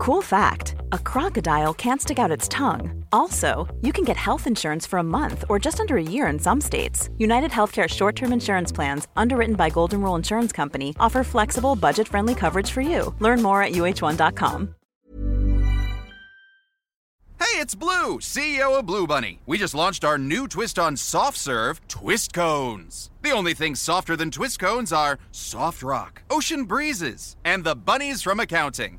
Cool fact a crocodile can't stick out its tongue. Also, you can get health insurance for a month or just under a year in some states. United Healthcare short term insurance plans, underwritten by Golden Rule Insurance Company, offer flexible, budget friendly coverage for you. Learn more at uh1.com. Hey, it's Blue, CEO of Blue Bunny. We just launched our new twist on soft serve Twist Cones. The only things softer than Twist Cones are soft rock, ocean breezes, and the bunnies from accounting.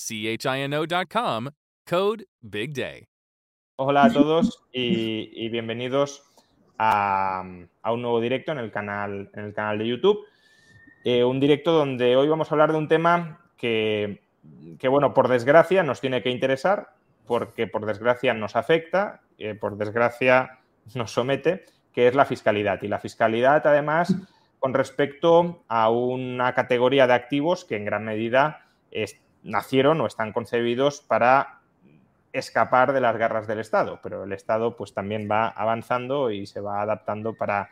chino.com, code Big Day. Hola a todos y, bienvenidos a, un nuevo directo en el canal, en el canal de YouTube. Eh, un directo donde hoy vamos a hablar de un tema que, bueno, por desgracia nos tiene que interesar, porque por desgracia nos afecta, eh, por desgracia nos somete, que es la fiscalidad. Y la fiscalidad, además, con respecto a una categoría de activos que en gran medida es, nacieron o están concebidos para escapar de las garras del Estado, pero el Estado pues también va avanzando y se va adaptando para,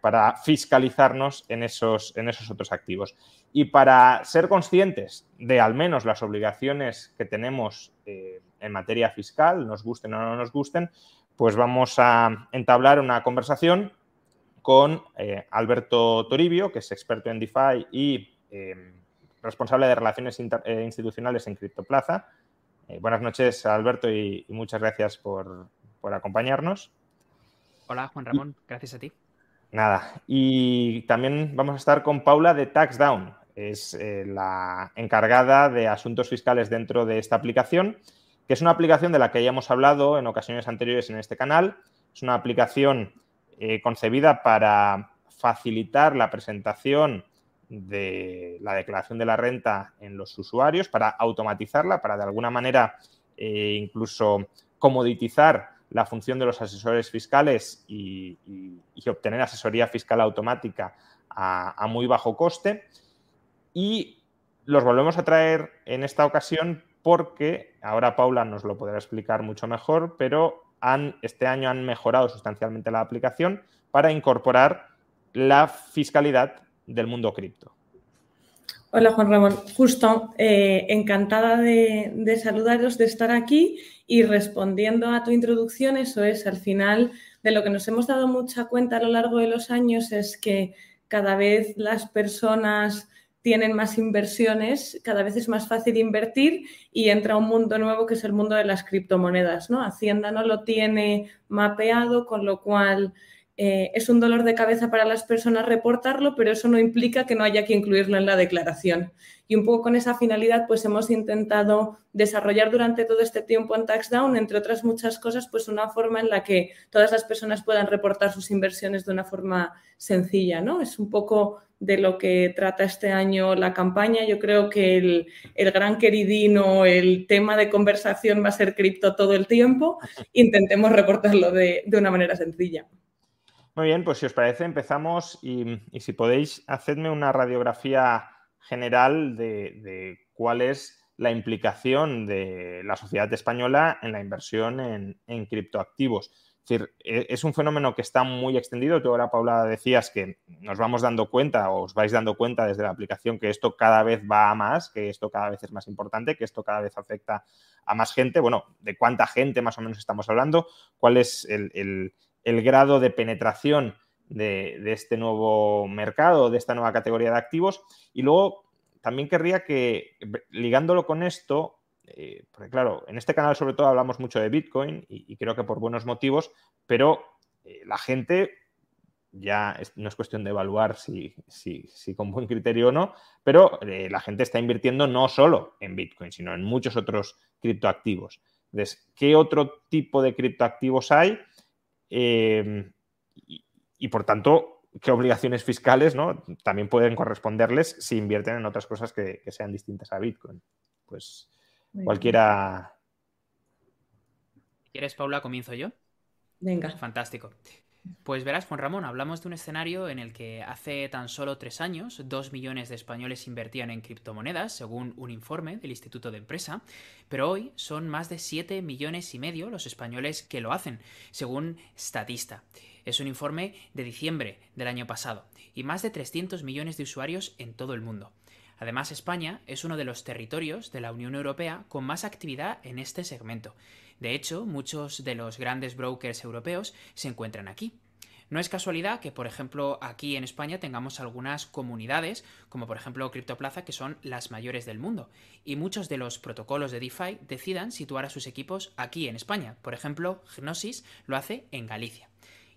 para fiscalizarnos en esos, en esos otros activos. Y para ser conscientes de al menos las obligaciones que tenemos eh, en materia fiscal, nos gusten o no nos gusten, pues vamos a entablar una conversación con eh, Alberto Toribio, que es experto en DeFi y eh, responsable de Relaciones eh, Institucionales en Criptoplaza. Eh, buenas noches, Alberto, y, muchas gracias por, acompañarnos. Hola, Juan Ramón, gracias a ti. Nada, y también vamos a estar con Paula de TaxDown, es eh, la encargada de asuntos fiscales dentro de esta aplicación, que es una aplicación de la que ya hemos hablado en ocasiones anteriores en este canal. Es una aplicación concebida para facilitar la presentación de la declaración de la renta en los usuarios, para automatizarla, para de alguna manera eh, incluso comoditizar la función de los asesores fiscales y, obtener asesoría fiscal automática a, muy bajo coste. Y los volvemos a traer en esta ocasión porque, ahora Paula nos lo podrá explicar mucho mejor, pero han, este año han mejorado sustancialmente la aplicación para incorporar la fiscalidad del mundo cripto. Hola Juan Ramón, justo eh, encantada de, saludaros, de estar aquí y respondiendo a tu introducción, eso es, al final de lo que nos hemos dado mucha cuenta a lo largo de los años es que cada vez las personas tienen más inversiones, cada vez es más fácil invertir y entra un mundo nuevo que es el mundo de las criptomonedas. ¿no? Hacienda no lo tiene mapeado, con lo cual eh, es un dolor de cabeza para las personas reportarlo, pero eso no implica que no haya que incluirlo en la declaración. Y un poco con esa finalidad, pues hemos intentado desarrollar durante todo este tiempo en TaxDown, entre otras muchas cosas, pues una forma en la que todas las personas puedan reportar sus inversiones de una forma sencilla, ¿no? Es un poco de lo que trata este año la campaña. Yo creo que el, gran queridino, el tema de conversación va a ser cripto todo el tiempo. Intentemos reportarlo de una manera sencilla. Muy bien, pues si os parece, empezamos y, si podéis, hacedme una radiografía general de, cuál es la implicación de la sociedad española en la inversión en, criptoactivos. Es decir, e, es un fenómeno que está muy extendido. Tú ahora, Paula, decías que nos vamos dando cuenta o os vais dando cuenta desde la aplicación que esto cada vez va a más, que esto cada vez es más importante, que esto cada vez afecta a más gente. Bueno, ¿de cuánta gente más o menos estamos hablando? ¿Cuál es el el grado de penetración de, este nuevo mercado, de esta nueva categoría de activos. Y luego también querría que, ligándolo con esto, eh, porque claro, en este canal sobre todo hablamos mucho de Bitcoin y, creo que por buenos motivos, pero eh, la gente ya no es cuestión de evaluar si, con buen criterio o no, pero eh, la gente está invirtiendo no solo en Bitcoin, sino en muchos otros criptoactivos. Entonces, ¿qué otro tipo de criptoactivos hay? Em, y, por tanto, qué obligaciones fiscales ¿no? también pueden corresponderles si invierten en otras cosas que, sean distintas a Bitcoin. Pues cualquiera. ¿Quieres, Paula? ¿Comienzo yo? Venga. Fantástico. Pues verás, Juan Ramón, hablamos de un escenario en el que hace tan solo tres años dos millones de españoles invertían en criptomonedas, según un informe del Instituto de Empresa, pero hoy son más de siete millones y medio los españoles que lo hacen, según Statista. Es un informe de diciembre del año pasado, y más de 300 millones de usuarios en todo el mundo. Además, España es uno de los territorios de la Unión Europea con más actividad en este segmento. De hecho, muchos de los grandes brokers europeos se encuentran aquí. No es casualidad que, por ejemplo, aquí en España tengamos algunas comunidades, como por ejemplo Criptoplaza, que son las mayores del mundo, y muchos de los protocolos de DeFi decidan situar a sus equipos aquí en España. Por ejemplo, Gnosis lo hace en Galicia.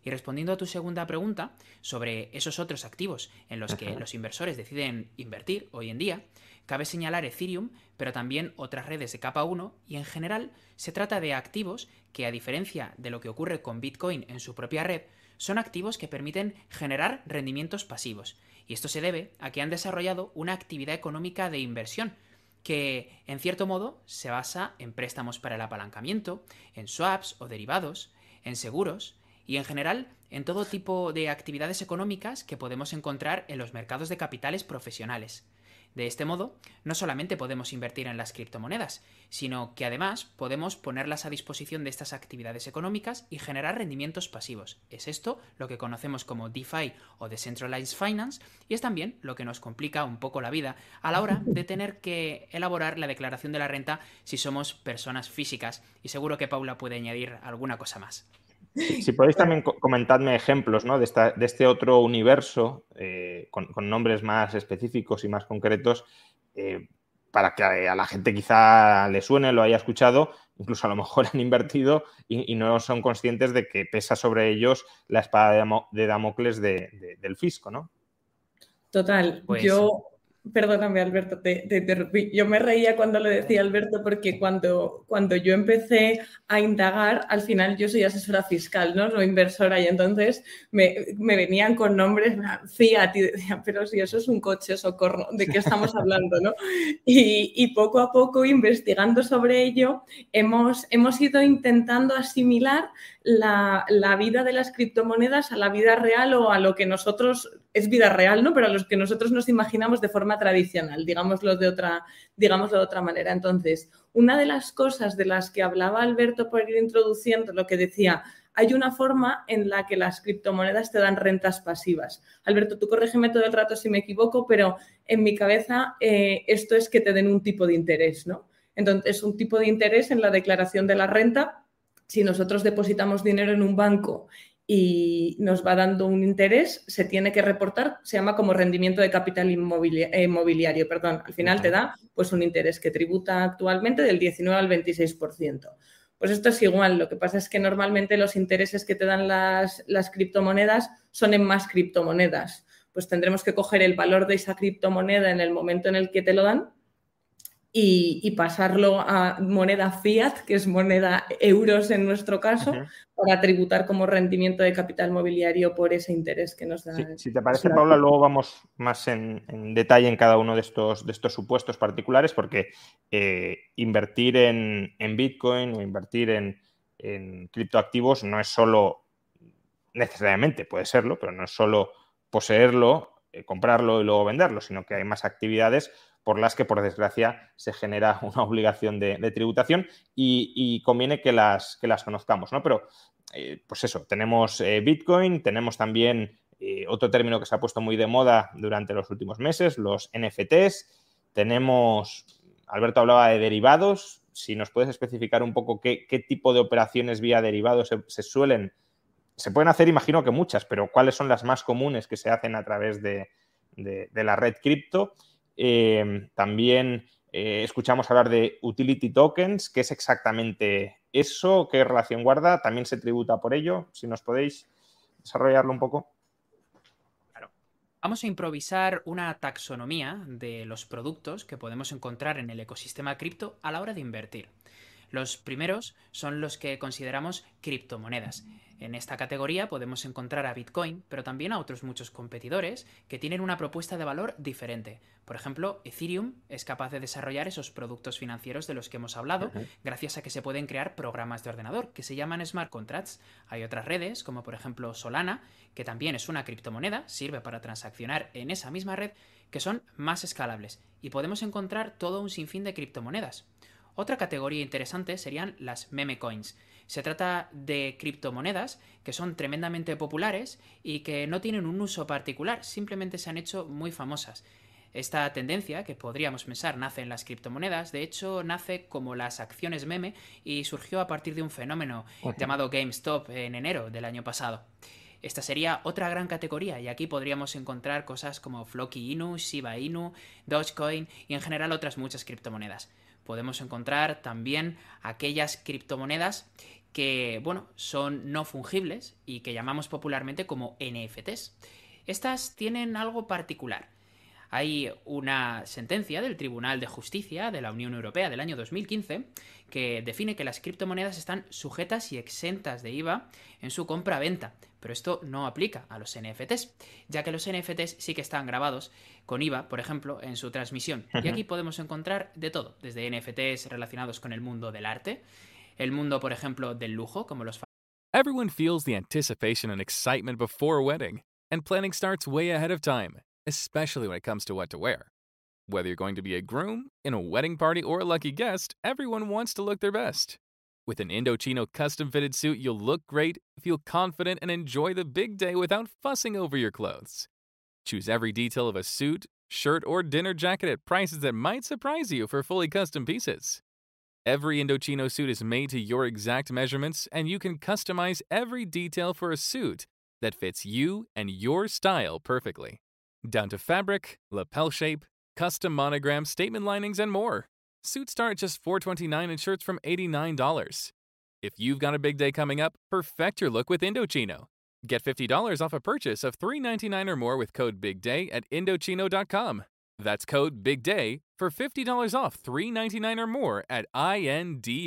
Y respondiendo a tu segunda pregunta sobre esos otros activos en los que los inversores deciden invertir hoy en día, cabe señalar Ethereum, pero también otras redes de capa 1 y en general se trata de activos que a diferencia de lo que ocurre con Bitcoin en su propia red, son activos que permiten generar rendimientos pasivos. Y esto se debe a que han desarrollado una actividad económica de inversión que, en cierto modo, se basa en préstamos para el apalancamiento, en swaps o derivados, en seguros, y en general en todo tipo de actividades económicas que podemos encontrar en los mercados de capitales profesionales. De este modo, no solamente podemos invertir en las criptomonedas, sino que además podemos ponerlas a disposición de estas actividades económicas y generar rendimientos pasivos. Es esto lo que conocemos como DeFi o Decentralized Finance y es también lo que nos complica un poco la vida a la hora de tener que elaborar la declaración de la renta si somos personas físicas y seguro que Paula puede añadir alguna cosa más. Si podéis también comentarme ejemplos ¿no? de, este otro universo eh, con, nombres más específicos y más concretos eh, para que a la gente quizá le suene, lo haya escuchado, incluso a lo mejor han invertido y, no son conscientes de que pesa sobre ellos la espada de, Damocles del fisco, ¿no? Total. Pues Yo Perdóname, Alberto, te, interrumpí. Yo me reía cuando le decía Alberto porque cuando, cuando yo empecé a indagar, al final yo soy asesora fiscal, ¿no? No inversora, y entonces me, venían con nombres Fiat y decían, pero si eso es un coche, socorro, ¿de qué estamos hablando, no? Y, poco a poco, investigando sobre ello, hemos, hemos ido intentando asimilar la, la vida de las criptomonedas a la vida real o a lo que nosotros es vida real, ¿no? Pero a los que nosotros nos imaginamos de forma tradicional, digámoslo de otra, digámoslo de otra manera. Entonces, una de las cosas de las que hablaba Alberto por ir introduciendo, lo que decía, hay una forma en la que las criptomonedas te dan rentas pasivas. Alberto, tú corrígeme todo el rato si me equivoco, pero en mi cabeza eh, esto es que te den un tipo de interés, ¿no? Entonces, un tipo de interés en la declaración de la renta. Si nosotros depositamos dinero en un banco y nos va dando un interés, se tiene que reportar, se llama como rendimiento de capital inmobiliario, perdón, al final te da pues un interés que tributa actualmente del 19 al 26%. Pues esto es igual, lo que pasa es que normalmente los intereses que te dan las, las criptomonedas son en más criptomonedas. Pues tendremos que coger el valor de esa criptomoneda en el momento en el que te lo dan y, pasarlo a moneda fiat, que es moneda euros en nuestro caso, para tributar como rendimiento de capital mobiliario por ese interés que nos da. si te parece, Paula, luego vamos más en, detalle en cada uno de estos, de estos supuestos particulares, porque eh, invertir en, Bitcoin o invertir en, en criptoactivos no es solo, necesariamente puede serlo, pero no es solo poseerlo, eh, comprarlo y luego venderlo, sino que hay más actividades por las que, por desgracia, se genera una obligación de, tributación y, conviene que las, que las conozcamos, ¿no? Pero, eh, pues eso, tenemos eh, Bitcoin, tenemos también eh, otro término que se ha puesto muy de moda durante los últimos meses, los NFTs, tenemos, Alberto hablaba de derivados, si nos puedes especificar un poco qué, tipo de operaciones vía derivados se, suelen, se pueden hacer, imagino que muchas, pero cuáles son las más comunes que se hacen a través de, de la red cripto Em, también eh, escuchamos hablar de utility tokens, ¿qué es exactamente eso? ¿Qué relación guarda? ¿También se tributa por ello? Si nos podéis desarrollarlo un poco. Claro. Vamos a improvisar una taxonomía de los productos que podemos encontrar en el ecosistema cripto a la hora de invertir. Los primeros son los que consideramos criptomonedas. En esta categoría podemos encontrar a Bitcoin, pero también a otros muchos competidores que tienen una propuesta de valor diferente. Por ejemplo, Ethereum es capaz de desarrollar esos productos financieros de los que hemos hablado, gracias a que se pueden crear programas de ordenador que se llaman smart contracts. Hay otras redes, como por ejemplo Solana, que también es una criptomoneda, sirve para transaccionar en esa misma red, que son más escalables, y podemos encontrar todo un sinfín de criptomonedas. Otra categoría interesante serían las meme coins. Se trata de criptomonedas que son tremendamente populares y que no tienen un uso particular, simplemente se han hecho muy famosas. Esta tendencia, que podríamos pensar nace en las criptomonedas, de hecho nace como las acciones meme y surgió a partir de un fenómeno llamado GameStop en enero del año pasado. Esta sería otra gran categoría y aquí podríamos encontrar cosas como Floki Inu, Shiba Inu, Dogecoin y en general otras muchas criptomonedas podemos encontrar también aquellas criptomonedas que, bueno, son no fungibles y que llamamos popularmente como NFTs. Estas tienen algo particular. Hay una sentencia del Tribunal de Justicia de la Unión Europea del año 2015 que define que las criptomonedas están sujetas y exentas de IVA en su compra-venta, pero esto no aplica a los NFTs, ya que los NFTs sí que están grabados con IVA, por ejemplo, en su transmisión. Y aquí podemos encontrar de todo, desde NFTs relacionados con el mundo del arte, el mundo, por ejemplo, del lujo, como los Everyone feels the anticipation and excitement before a wedding, and planning starts way ahead of time, especially when it comes to what to wear. Whether you're going to be a groom, in a wedding party, or a lucky guest, everyone wants to look their best. With an Indochino custom fitted suit, you'll look great, feel confident, and enjoy the big day without fussing over your clothes. Choose every detail of a suit, shirt, or dinner jacket at prices that might surprise you for fully custom pieces. Every Indochino suit is made to your exact measurements, and you can customize every detail for a suit that fits you and your style perfectly. Down to fabric, lapel shape, custom monogram, statement linings, and more. Suits start at just 429 and shirts from $89. If you've got a big day coming up, perfect your look with Indochino. Get $50 off a purchase of 399 or more with code BIGDAY at Indochino.com. That's code BIGDAY for $50 off 399 or more at INDOCHINO.com.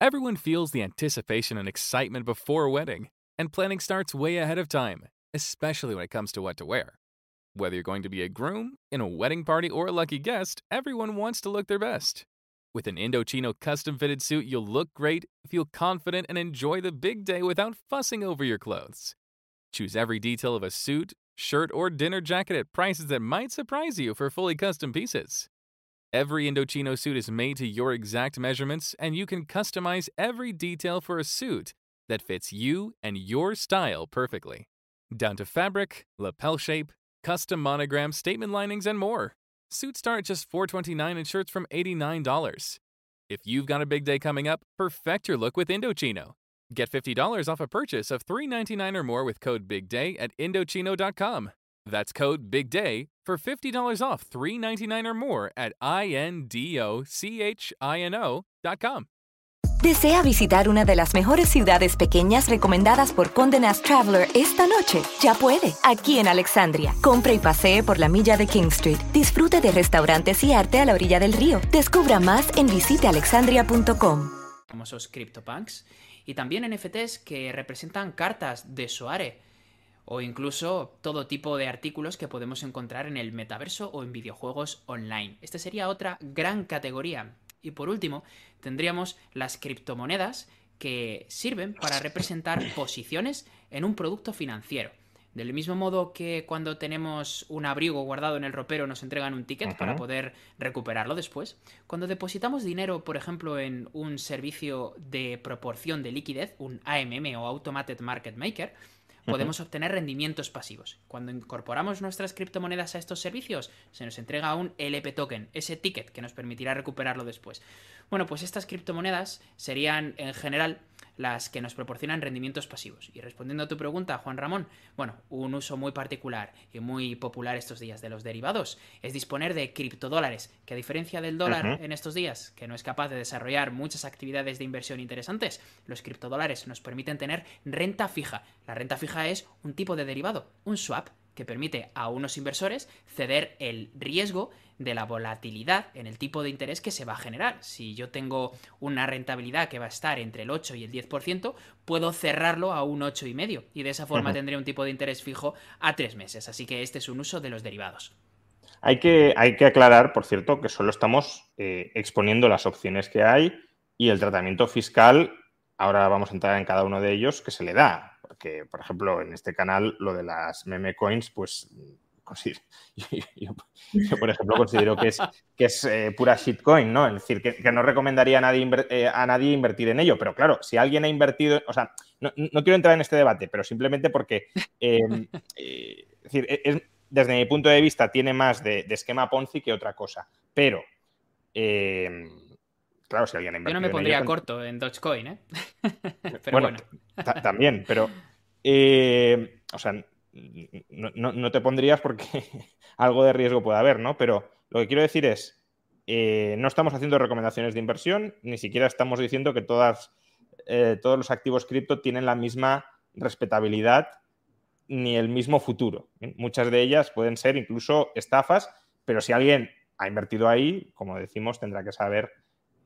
Everyone feels the anticipation and excitement before a wedding, and planning starts way ahead of time, especially when it comes to what to wear. Whether you're going to be a groom, in a wedding party, or a lucky guest, everyone wants to look their best. With an Indochino custom fitted suit, you'll look great, feel confident, and enjoy the big day without fussing over your clothes. Choose every detail of a suit, shirt, or dinner jacket at prices that might surprise you for fully custom pieces. Every Indochino suit is made to your exact measurements, and you can customize every detail for a suit that fits you and your style perfectly. Down to fabric, lapel shape, custom monogram, statement linings, and more. Suits start at just 429 and shirts from $89. If you've got a big day coming up, perfect your look with Indochino. Get $50 off a purchase of 399 or more with code BIGDAY at Indochino.com. That's code BIGDAY for $50 off 399 or more at INDOCHINO.com. ¿Desea visitar una de las mejores ciudades pequeñas recomendadas por Condé Nast Traveler esta noche? Ya puede, aquí en Alexandria. Compre y pasee por la milla de King Street. Disfrute de restaurantes y arte a la orilla del río. Descubra más en visitealexandria.com. famosos CryptoPunks y también NFTs que representan cartas de Soare o incluso todo tipo de artículos que podemos encontrar en el metaverso o en videojuegos online. Esta sería otra gran categoría. Y por último, tendríamos las criptomonedas que sirven para representar posiciones en un producto financiero. Del mismo modo que cuando tenemos un abrigo guardado en el ropero nos entregan un ticket para poder recuperarlo después, cuando depositamos dinero, por ejemplo, en un servicio de proporción de liquidez, un AMM o Automated Market Maker, podemos obtener rendimientos pasivos. Cuando incorporamos nuestras criptomonedas a estos servicios, se nos entrega un LP token, ese ticket que nos permitirá recuperarlo después. Bueno, pues estas criptomonedas serían en general las que nos proporcionan rendimientos pasivos. Y respondiendo a tu pregunta, Juan Ramón, bueno, un uso muy particular y muy popular estos días de los derivados es disponer de criptodólares, que a diferencia del dólar en estos días, que no es capaz de desarrollar muchas actividades de inversión interesantes, los criptodólares nos permiten tener renta fija. La renta fija es un tipo de derivado, un swap que permite a unos inversores ceder el riesgo de la volatilidad en el tipo de interés que se va a generar. Si yo tengo una rentabilidad que va a estar entre el 8 y el 10%, puedo cerrarlo a un 8,5% y de esa forma tendré un tipo de interés fijo a tres meses. Así que este es un uso de los derivados. Hay que, hay que aclarar, por cierto, que solo estamos eh, exponiendo las opciones que hay y el tratamiento fiscal, ahora vamos a entrar en cada uno de ellos, que se le da. Porque, por ejemplo, en este canal, lo de las meme coins, pues yo, por ejemplo, considero que es, que es eh, pura shitcoin, ¿no? Es decir, que, no recomendaría a nadie, eh, a nadie invertir en ello. Pero claro, si alguien ha invertido, o sea, no, quiero entrar en este debate, pero simplemente porque, em, es decir, es, desde mi punto de vista, tiene más de, esquema Ponzi que otra cosa. Pero, eh, claro, si alguien ha Yo no me pondría corto en Dogecoin, ¿eh? pero bueno, también, pero, eh, o sea, no, te pondrías porque algo de riesgo puede haber, ¿no? Pero lo que quiero decir es, eh, no estamos haciendo recomendaciones de inversión, ni siquiera estamos diciendo que todas, todos los activos cripto tienen la misma respetabilidad ni el mismo futuro. Muchas de ellas pueden ser incluso estafas, pero si alguien ha invertido ahí, como decimos, tendrá que saber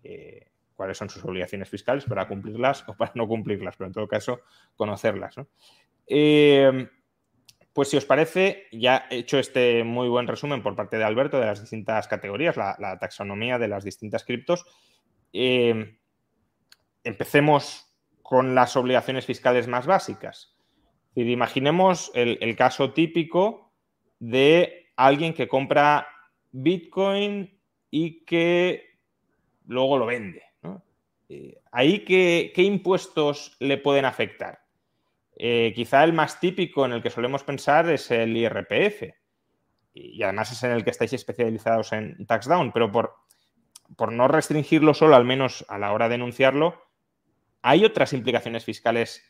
eh, cuáles son sus obligaciones fiscales para cumplirlas o para no cumplirlas, pero en todo caso, conocerlas. Eh, pues si os parece, ya he hecho este muy buen resumen por parte de Alberto de las distintas categorías, la, taxonomía de las distintas criptos. Eh, empecemos con las obligaciones fiscales más básicas imaginemos el, caso típico de alguien que compra Bitcoin y que luego lo vende. Eh, ¿Ahí qué, impuestos le pueden afectar? Eh, quizá el más típico en el que solemos pensar es el IRPF. Y además es en el que estáis especializados en tax pero por, no restringirlo solo, al menos a la hora de enunciarlo, ¿hay otras implicaciones fiscales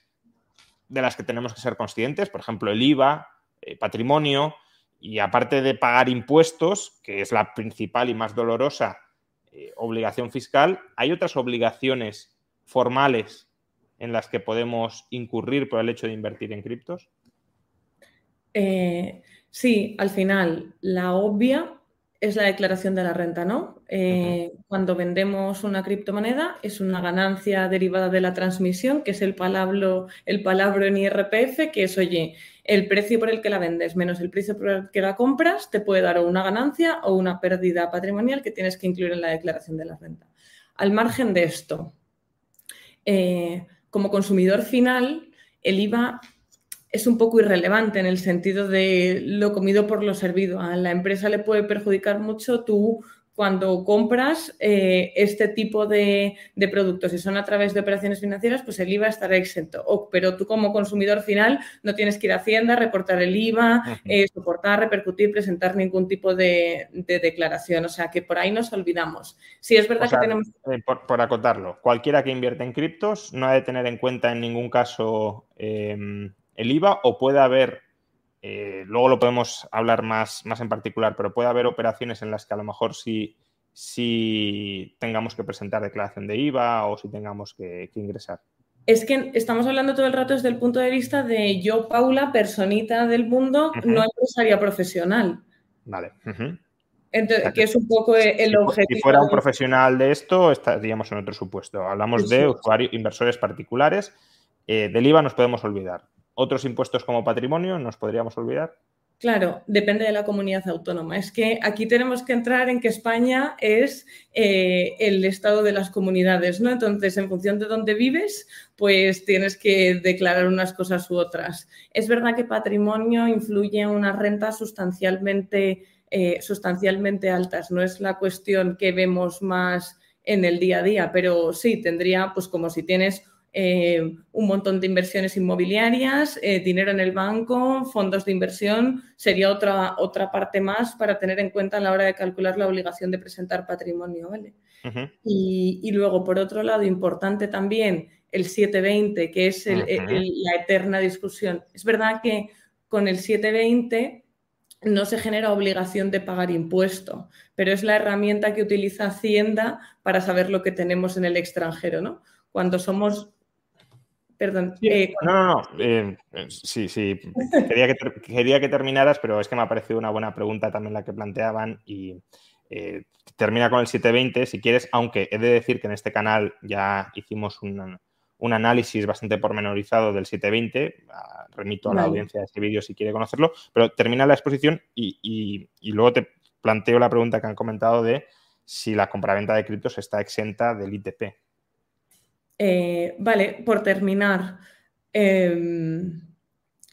de las que tenemos que ser conscientes, por ejemplo, el IVA, eh, patrimonio, y aparte de pagar impuestos, que es la principal y más dolorosa eh, obligación fiscal, hay otras obligaciones formales en las que podemos incurrir por el hecho de invertir en criptos. Eh, sí, al final, la obvia es la declaración de la renta, ¿no? Eh, cuando vendemos una criptomoneda es una ganancia derivada de la transmisión, que es el palabra, el palabra en IRPF, que es, oye, el precio por el que la vendes menos el precio por el que la compras te puede dar o una ganancia o una pérdida patrimonial que tienes que incluir en la declaración de la renta. Al margen de esto, eh, como consumidor final, el IVA es un poco irrelevante en el sentido de lo comido por lo servido. A la empresa le puede perjudicar mucho tú cuando compras eh, este tipo de, productos y son a través de operaciones financieras, pues el IVA estará exento. pero tú como consumidor final no tienes que ir a Hacienda, reportar el IVA, eh, soportar, repercutir, presentar ningún tipo de, declaración. O sea que por ahí nos olvidamos. Sí, es verdad que tenemos... Eh, por, acotarlo, cualquiera que invierte en criptos no ha de tener en cuenta en ningún caso em, el IVA o puede haber, eh, luego lo podemos hablar más, más en particular, pero puede haber operaciones en las que a lo mejor sí, tengamos que presentar declaración de IVA o si tengamos que, ingresar. Es que estamos hablando todo el rato desde el punto de vista de yo, Paula, personita del mundo, no empresaria profesional. Vale. Entonces, que es un poco el objetivo. Si fuera un profesional de esto, estaríamos en otro supuesto. Hablamos de usuarios, inversores particulares. Eh, del IVA nos podemos olvidar otros impuestos como patrimonio, ¿nos podríamos olvidar? Claro, depende de la comunidad autónoma. Es que aquí tenemos que entrar en que España es eh, el estado de las comunidades, ¿no? Entonces, en función de dónde vives, pues tienes que declarar unas cosas u otras. Es verdad que patrimonio influye en unas rentas sustancialmente, eh, sustancialmente altas. No es la cuestión que vemos más en el día a día, pero sí, tendría, pues como si tienes eh, un montón de inversiones inmobiliarias, eh, dinero en el banco, fondos de inversión, sería otra, otra parte más para tener en cuenta a la hora de calcular la obligación de presentar patrimonio. ¿vale? y, luego, por otro lado, importante también el 720, que es la eterna discusión. Es verdad que con el 720 no se genera obligación de pagar impuesto, pero es la herramienta que utiliza Hacienda para saber lo que tenemos en el extranjero, ¿no? Cuando somos Perdón. Eh, no, no, no. Eh, sí, sí. Quería que, quería que terminaras, pero es que me ha parecido una buena pregunta también la que planteaban y eh, termina con el 720 si quieres, aunque he de decir que en este canal ya hicimos un, análisis bastante pormenorizado del 720. Ah, remito a la audiencia de este vídeo si quiere conocerlo, pero termina la exposición y, y luego te planteo la pregunta que han comentado de si la compraventa de criptos está exenta del ITP. Eh, vale, por terminar, em,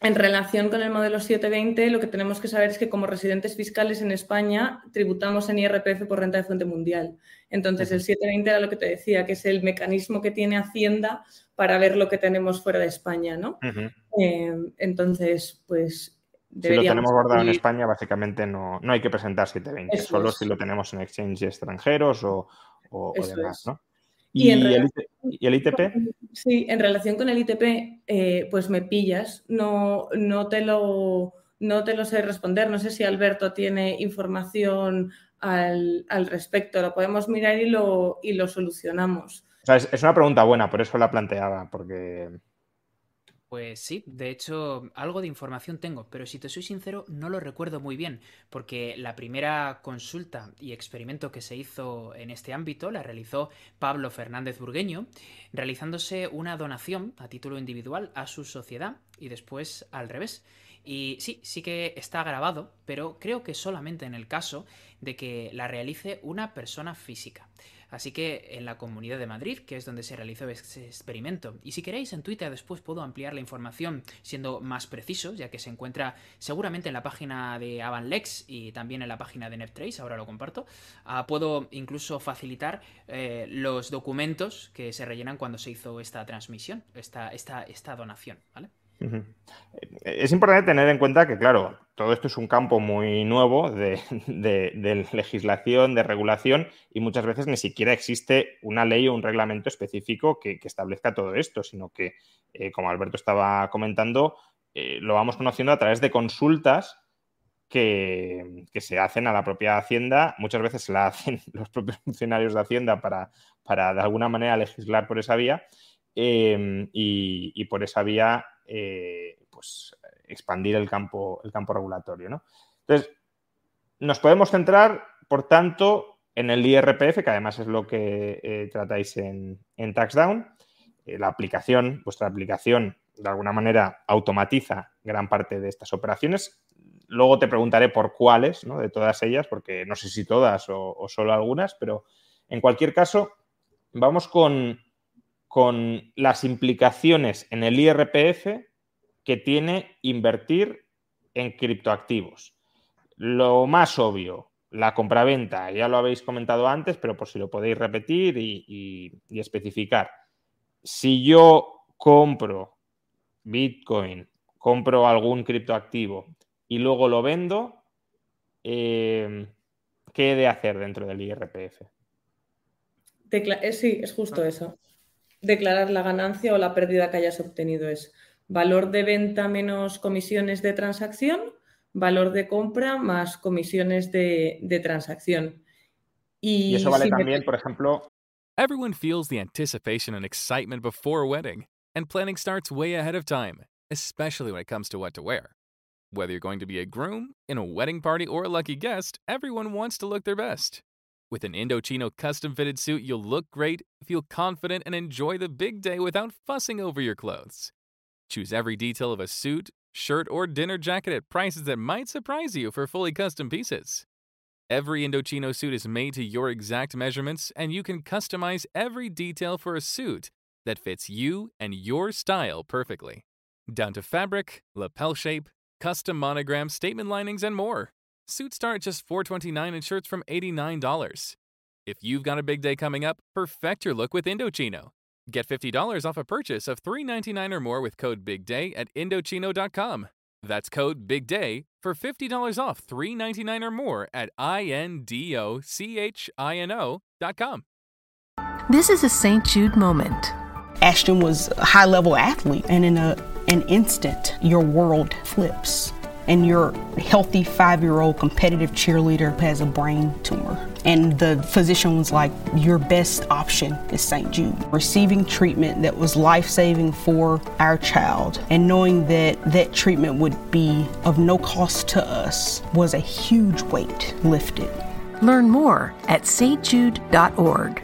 en relación con el modelo 720, lo que tenemos que saber es que como residentes fiscales en España tributamos en IRPF por renta de fuente mundial. Entonces, el 720 era lo que te decía, que es el mecanismo que tiene Hacienda para ver lo que tenemos fuera de España, ¿no? Em, entonces, pues... Si lo tenemos guardado en España, básicamente no, no hay que presentar 720, solo si lo tenemos en exchanges extranjeros o, demás, ¿no? ¿Y, el, ITP? Sí, en relación con el ITP, eh, pues me pillas. No, no, te lo, no te lo sé responder. No sé si Alberto tiene información al, respecto. Lo podemos mirar y lo, y lo solucionamos. es, una pregunta buena, por eso la planteaba, porque pues sí, de hecho algo de información tengo, pero si te soy sincero no lo recuerdo muy bien, porque la primera consulta y experimento que se hizo en este ámbito la realizó Pablo Fernández Burgueño, realizándose una donación a título individual a su sociedad y después al revés. Y sí, sí que está grabado, pero creo que solamente en el caso de que la realice una persona física. Así que en la Comunidad de Madrid, que es donde se realizó ese experimento. Y si queréis, en Twitter después puedo ampliar la información siendo más preciso, ya que se encuentra seguramente en la página de Avanlex y también en la página de NetTrace, ahora lo comparto. Ah, puedo incluso facilitar eh, los documentos que se rellenan cuando se hizo esta transmisión, esta, esta, esta donación, ¿vale? Es importante tener en cuenta que, claro, todo esto es un campo muy nuevo de, legislación, de regulación, y muchas veces ni siquiera existe una ley o un reglamento específico que, establezca todo esto, sino que, eh, como Alberto estaba comentando, eh, lo vamos conociendo a través de consultas que, se hacen a la propia Hacienda. Muchas veces se la hacen los propios funcionarios de Hacienda para, para de alguna manera legislar por esa vía. Eh, y, por esa vía eh, pues, expandir el campo, el campo regulatorio. ¿no? Entonces, nos podemos centrar, por tanto, en el IRPF, que además es lo que eh, tratáis en, en TaxDown. Eh, la aplicación, vuestra aplicación, de alguna manera automatiza gran parte de estas operaciones. Luego te preguntaré por cuáles, ¿no? de todas ellas, porque no sé si todas o, o solo algunas, pero en cualquier caso, vamos con, con las implicaciones en el IRPF que tiene invertir en criptoactivos. Lo más obvio, la compraventa, ya lo habéis comentado antes, pero por si lo podéis repetir y, especificar. Si yo compro Bitcoin, compro algún criptoactivo y luego lo vendo, eh, ¿qué he de hacer dentro del IRPF? Eh, sí, es justo eso declarar la ganancia o la pérdida que hayas obtenido. Es valor de venta menos comisiones de transacción, valor de compra más comisiones de, de transacción. Y, y eso vale si también, me... por ejemplo. Everyone feels the anticipation and excitement before a wedding, and planning starts way ahead of time, especially when it comes to what to wear. Whether you're going to be a groom, in a wedding party, or a lucky guest, everyone wants to look their best. With an Indochino custom fitted suit, you'll look great, feel confident, and enjoy the big day without fussing over your clothes. Choose every detail of a suit, shirt, or dinner jacket at prices that might surprise you for fully custom pieces. Every Indochino suit is made to your exact measurements, and you can customize every detail for a suit that fits you and your style perfectly. Down to fabric, lapel shape, custom monogram, statement linings, and more. Suits start at just 429 and shirts from $89. If you've got a big day coming up, perfect your look with Indochino. Get $50 off a purchase of 399 or more with code BIGDAY at Indochino.com. That's code BIGDAY for $50 off 399 or more at INDOCHINO.com. This is a St. Jude moment. Ashton was a high level athlete, and in a, an instant, your world flips and your healthy five year old competitive cheerleader has a brain tumor. And the physician was like, Your best option is St. Jude. Receiving treatment that was life saving for our child and knowing that that treatment would be of no cost to us was a huge weight lifted. Learn more at stjude.org.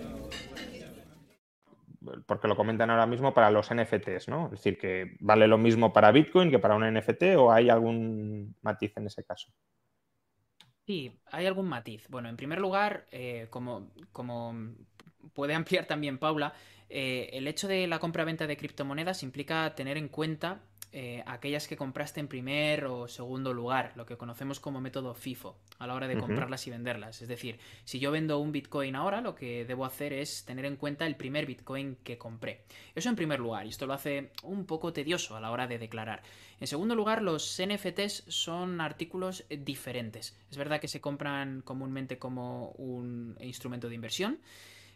Porque lo comentan ahora mismo para los NFTs, ¿no? Es decir, que vale lo mismo para Bitcoin que para un NFT o hay algún matiz en ese caso. Sí, hay algún matiz. Bueno, en primer lugar, eh, como, como, puede ampliar también Paula, eh, el hecho de la compra-venta de criptomonedas implica tener en cuenta eh, aquellas que compraste en primer o segundo lugar, lo que conocemos como método FIFO, a la hora de comprarlas y venderlas. Es decir, si yo vendo un Bitcoin ahora, lo que debo hacer es tener en cuenta el primer Bitcoin que compré. Eso en primer lugar, y esto lo hace un poco tedioso a la hora de declarar. En segundo lugar, los NFTs son artículos diferentes. Es verdad que se compran comúnmente como un instrumento de inversión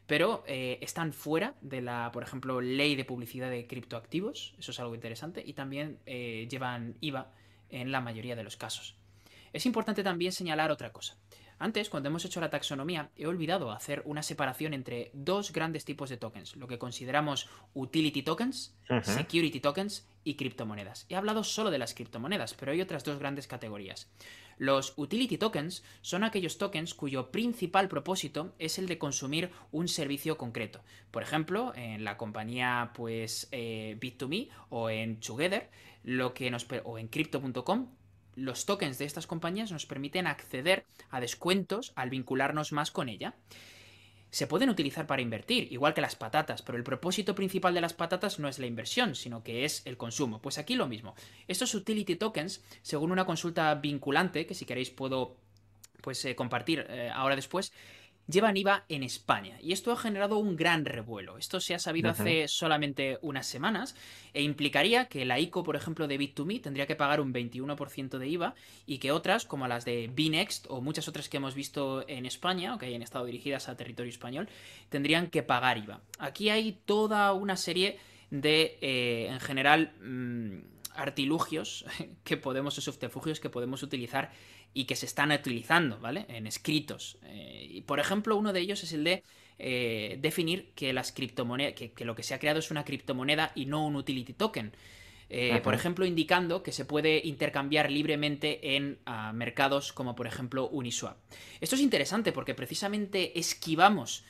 pero eh, están fuera de la, por ejemplo, ley de publicidad de criptoactivos, eso es algo interesante, y también eh, llevan IVA en la mayoría de los casos. Es importante también señalar otra cosa. Antes, cuando hemos hecho la taxonomía, he olvidado hacer una separación entre dos grandes tipos de tokens, lo que consideramos utility tokens, security tokens y criptomonedas. He hablado solo de las criptomonedas, pero hay otras dos grandes categorías. Los utility tokens son aquellos tokens cuyo principal propósito es el de consumir un servicio concreto. Por ejemplo, en la compañía pues eh, Bit2Me o en Together, lo que nos o en crypto.com, los tokens de estas compañías nos permiten acceder a descuentos al vincularnos más con ella se pueden utilizar para invertir, igual que las patatas, pero el propósito principal de las patatas no es la inversión, sino que es el consumo. Pues aquí lo mismo. Estos utility tokens, según una consulta vinculante, que si queréis puedo pues eh, compartir eh, ahora después, llevan IVA en España. Y esto ha generado un gran revuelo. Esto se ha sabido hace solamente unas semanas e implicaría que la ICO, por ejemplo, de Bit2Me tendría que pagar un 21% de IVA y que otras, como las de Binext o muchas otras que hemos visto en España o que hayan estado dirigidas a territorio español, tendrían que pagar IVA. Aquí hay toda una serie de, eh, en general, mm, artilugios que podemos, o subterfugios que podemos utilizar y que se están utilizando, ¿vale? En escritos. Eh, y por ejemplo, uno de ellos es el de eh, definir que las criptomonedas, que, lo que se ha creado es una criptomoneda y no un utility token. Eh, por ejemplo, indicando que se puede intercambiar libremente en ah, mercados como por ejemplo Uniswap. Esto es interesante porque precisamente esquivamos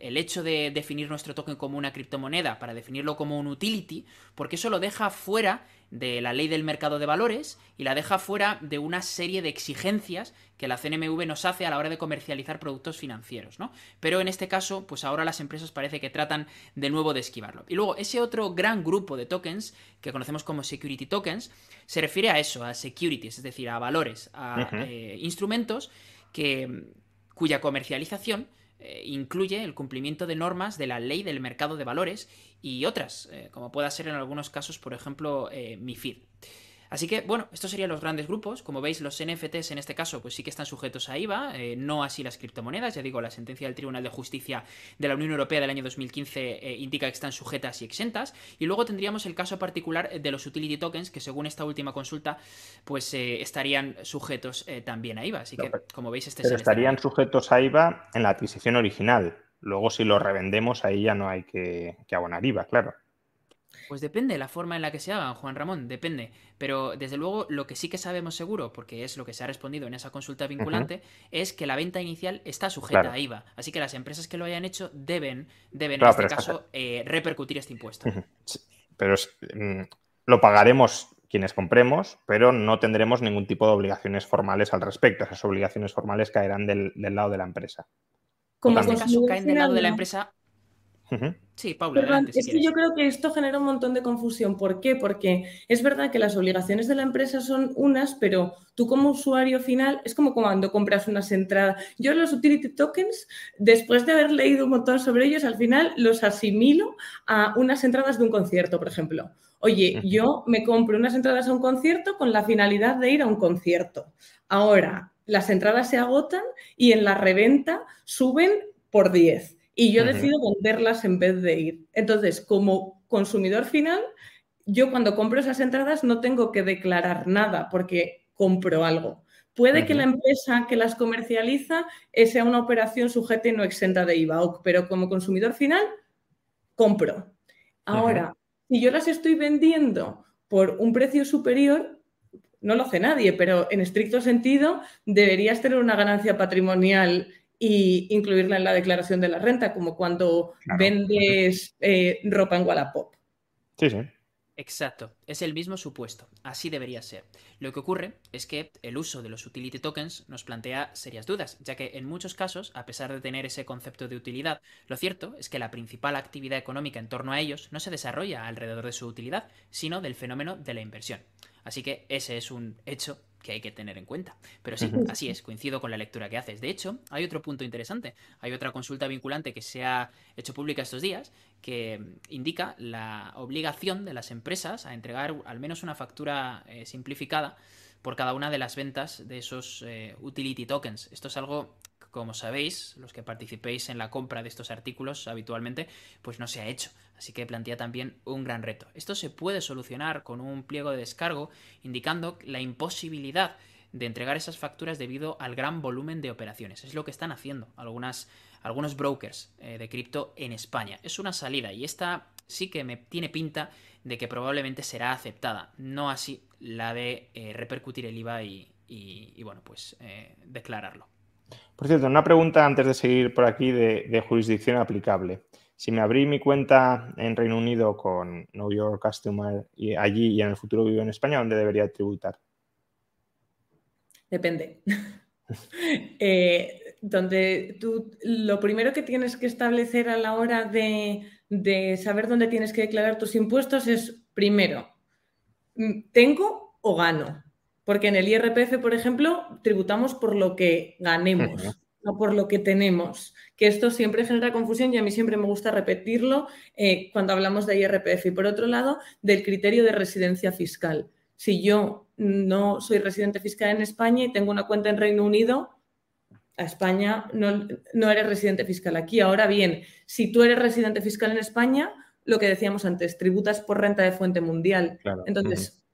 el hecho de definir nuestro token como una criptomoneda para definirlo como un utility, porque eso lo deja fuera de la ley del mercado de valores y la deja fuera de una serie de exigencias que la CNMV nos hace a la hora de comercializar productos financieros, ¿no? Pero en este caso, pues ahora las empresas parece que tratan de nuevo de esquivarlo. Y luego, ese otro gran grupo de tokens, que conocemos como security tokens, se refiere a eso, a securities, es decir, a valores, a eh, instrumentos que, cuya comercialización eh, incluye el cumplimiento de normas de la ley del mercado de valores y otras, eh, como pueda ser en algunos casos, por ejemplo, eh, MIFID. Así que, bueno, estos serían los grandes grupos. Como veis, los NFTs en este caso, pues sí que están sujetos a IVA, eh, no así las criptomonedas. Ya digo, la sentencia del Tribunal de Justicia de la Unión Europea del año 2015 eh, indica que están sujetas y exentas. Y luego tendríamos el caso particular de los utility tokens, que según esta última consulta, pues eh, estarían sujetos también a IVA. Así que, como veis, este pero estarían sujetos a IVA en la adquisición original. Luego, si lo revendemos, ahí ya no hay que, que abonar IVA, claro. Pues depende la forma en la que se hagan, Juan Ramón, depende. Pero desde luego lo que sí que sabemos seguro, porque es lo que se ha respondido en esa consulta vinculante, es que la venta inicial está sujeta a IVA. Así que las empresas que lo hayan hecho deben, deben en este caso, eh, repercutir este impuesto. Pero mm, lo pagaremos quienes compremos, pero no tendremos ningún tipo de obligaciones formales al respecto. Esas obligaciones formales caerán del, lado de la empresa. en este caso caen del lado de la empresa Sí, Paula. es que yo creo que esto genera un montón de confusión. ¿Por qué? Porque es verdad que las obligaciones de la empresa son unas, pero tú como usuario final es como cuando compras unas entradas. Yo los utility tokens, después de haber leído un montón sobre ellos, al final los asimilo a unas entradas de un concierto, por ejemplo. Oye, yo me compro unas entradas a un concierto con la finalidad de ir a un concierto. Ahora, las entradas se agotan y en la reventa suben por 10 y yo decido venderlas en vez de ir. Entonces, como consumidor final, yo cuando compro esas entradas no tengo que declarar nada porque compro algo. Puede que la empresa que las comercializa sea una operación sujeta y no exenta de IVA, pero como consumidor final, compro. Ahora, si yo las estoy vendiendo por un precio superior, no lo hace nadie, pero en estricto sentido deberías tener una ganancia patrimonial y incluirla en la declaración de la renta, como cuando vendes eh, ropa en Wallapop. Sí, sí. Exacto, es el mismo supuesto, así debería ser. Lo que ocurre es que el uso de los utility tokens nos plantea serias dudas, ya que en muchos casos, a pesar de tener ese concepto de utilidad, lo cierto es que la principal actividad económica en torno a ellos no se desarrolla alrededor de su utilidad, sino del fenómeno de la inversión. Así que ese es un hecho que hay que tener en cuenta. Pero sí, así es, coincido con la lectura que haces. De hecho, hay otro punto interesante. Hay otra consulta vinculante que se ha hecho pública estos días que indica la obligación de las empresas a entregar al menos una factura eh, simplificada por cada una de las ventas de esos eh, utility tokens. Esto es algo como sabéis, los que participéis en la compra de estos artículos habitualmente, pues no se ha hecho. Así que plantea también un gran reto. Esto se puede solucionar con un pliego de descargo indicando la imposibilidad de entregar esas facturas debido al gran volumen de operaciones. Es lo que están haciendo algunas, algunos brokers eh, de cripto en España. Es una salida y esta sí que me tiene pinta de que probablemente será aceptada, no así la de eh, repercutir el IVA y, bueno, pues eh, declararlo. Por cierto, una pregunta antes de seguir por aquí de, jurisdicción aplicable. Si me abrí mi cuenta en Reino Unido con Know Your Customer y allí y en el futuro vivo en España, ¿dónde debería tributar? Depende. Eh, donde tú lo primero que tienes que establecer a la hora de saber dónde tienes que declarar tus impuestos es primero, ¿tengo o gano? Porque en el IRPF, por ejemplo, tributamos por lo que ganemos, no por lo que tenemos. Que esto siempre genera confusión y a mí siempre me gusta repetirlo eh, cuando hablamos de IRPF. Y por otro lado, del criterio de residencia fiscal. Si yo no soy residente fiscal en España y tengo una cuenta en Reino Unido, a España no, no eres residente fiscal aquí. Ahora bien, si tú eres residente fiscal en España, lo que decíamos antes, tributas por renta de fuente mundial. Entonces,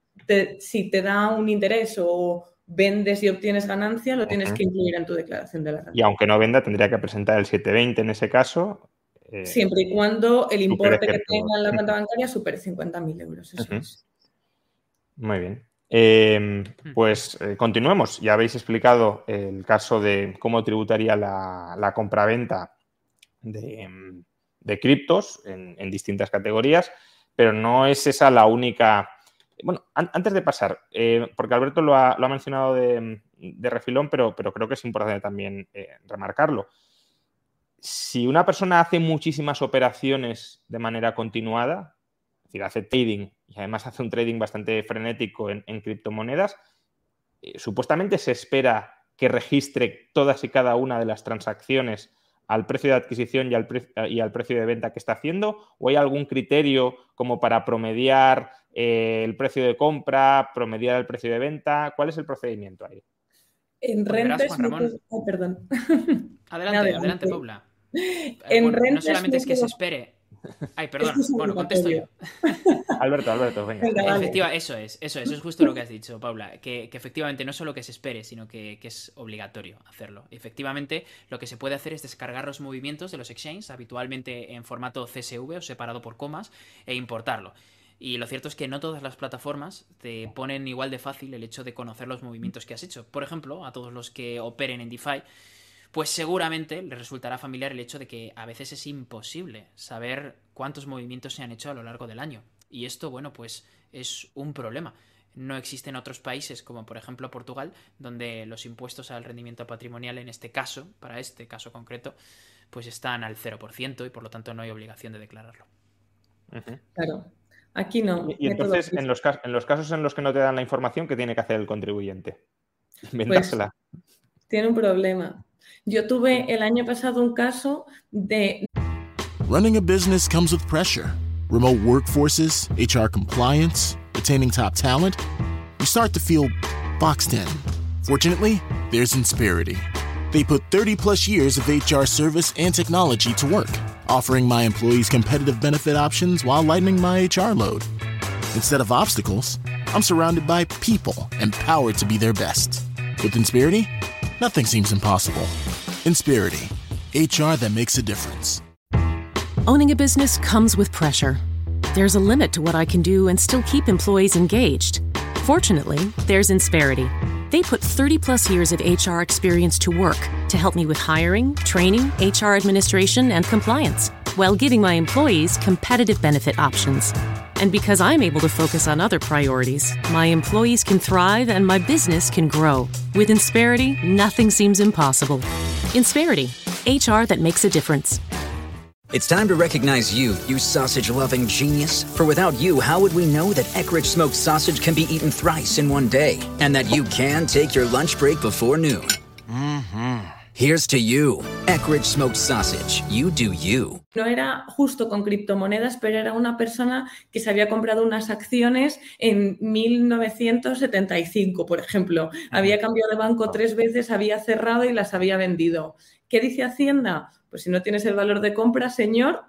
si te da un interés o vendes y obtienes ganancia, lo tienes que incluir en tu declaración de la renta. Y aunque no venda, tendría que presentar el 720 en ese caso. Eh, Siempre y cuando el importe que tenga en la cuenta bancaria supere 50.000 euros. Eso es. Muy bien. Em, pues eh, continuemos. Ya habéis explicado el caso de cómo tributaría la, la compraventa de, de criptos en, en distintas categorías, pero no es esa la única bueno, antes de pasar, eh, porque Alberto lo ha, mencionado de, refilón, pero, creo que es importante también eh, remarcarlo. Si una persona hace muchísimas operaciones de manera continuada, es decir, hace trading y además hace un trading bastante frenético en, criptomonedas, eh, supuestamente se espera que registre todas y cada una de las transacciones al precio de adquisición y al, y al, precio de venta que está haciendo? ¿O hay algún criterio como para promediar eh, el precio de compra, promediar el precio de venta? ¿Cuál es el procedimiento ahí? En pues rentes... perdón. Adelante, adelante, Paula. En no solamente es que se espere Ay, perdón. bueno, contesto yo. Alberto, Alberto, venga. Efectiva, eso es, eso es, eso es justo lo que has dicho, Paula. Que, efectivamente no solo que se espere, sino que, es obligatorio hacerlo. Efectivamente, lo que se puede hacer es descargar los movimientos de los exchanges, habitualmente en formato CSV o separado por comas, e importarlo. Y lo cierto es que no todas las plataformas te ponen igual de fácil el hecho de conocer los movimientos que has hecho. Por ejemplo, a todos los que operen en DeFi, pues seguramente les resultará familiar el hecho de que a veces es imposible saber cuántos movimientos se han hecho a lo largo del año. Y esto, bueno, pues es un problema. No existen otros países, como por ejemplo Portugal, donde los impuestos al rendimiento patrimonial, en este caso, para este caso concreto, pues están al 0% y por lo tanto no hay obligación de declararlo. Claro. Aquí no. Y, entonces, en los, en los, casos en los que no te dan la información, ¿qué tiene que hacer el contribuyente? Pues Inventársela. tiene un problema. Yo tuve el año pasado un caso de. Running a business comes with pressure. Remote workforces, HR compliance, retaining top talent. You start to feel boxed in. Fortunately, there's Insperity. They put 30 plus years of HR service and technology to work offering my employees competitive benefit options while lightening my HR load. Instead of obstacles, I'm surrounded by people empowered to be their best. With Inspirity, nothing seems impossible. Inspirity, HR that makes a difference. Owning a business comes with pressure. There's a limit to what I can do and still keep employees engaged. Fortunately, there's Insperity. They put 30 plus years of HR experience to work to help me with hiring, training, HR administration, and compliance, while giving my employees competitive benefit options. And because I'm able to focus on other priorities, my employees can thrive and my business can grow. With Insperity, nothing seems impossible. Insperity, HR that makes a difference. It's time to recognize you, you sausage loving genius. For without you, how would we know that Eckridge smoked sausage can be eaten thrice in one day? And that you can take your lunch break before noon? Mm-hmm. Here's to you, Eckridge smoked sausage. You do you. No era justo con criptomonedas, pero era una persona que se había comprado unas acciones en 1975, por ejemplo. Había cambiado de banco tres veces, había cerrado y las había vendido. ¿Qué dice Hacienda? Pues si no tienes el valor de compra, señor,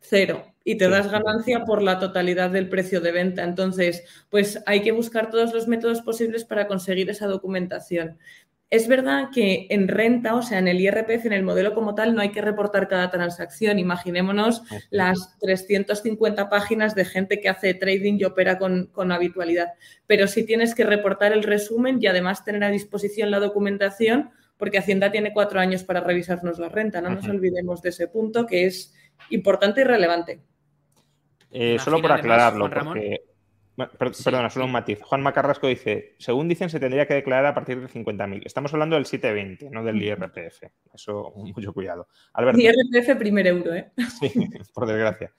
cero. Y te das ganancia por la totalidad del precio de venta. Entonces, pues hay que buscar todos los métodos posibles para conseguir esa documentación. Es verdad que en renta, o sea, en el IRPF, en el modelo como tal, no hay que reportar cada transacción. Imaginémonos las 350 páginas de gente que hace trading y opera con, con, habitualidad. Pero sí tienes que reportar el resumen y además tener a disposición la documentación porque Hacienda tiene cuatro años para revisarnos la renta. No nos olvidemos de ese punto que es importante y relevante. Eh, solo por aclararlo, porque... Perdona, solo un matiz. Juan Macarrasco dice, según dicen, se tendría que declarar a partir de 50.000. Estamos hablando del 720, no del IRPF. Eso, mucho cuidado. IRPF primer euro, ¿eh? Sí, por desgracia.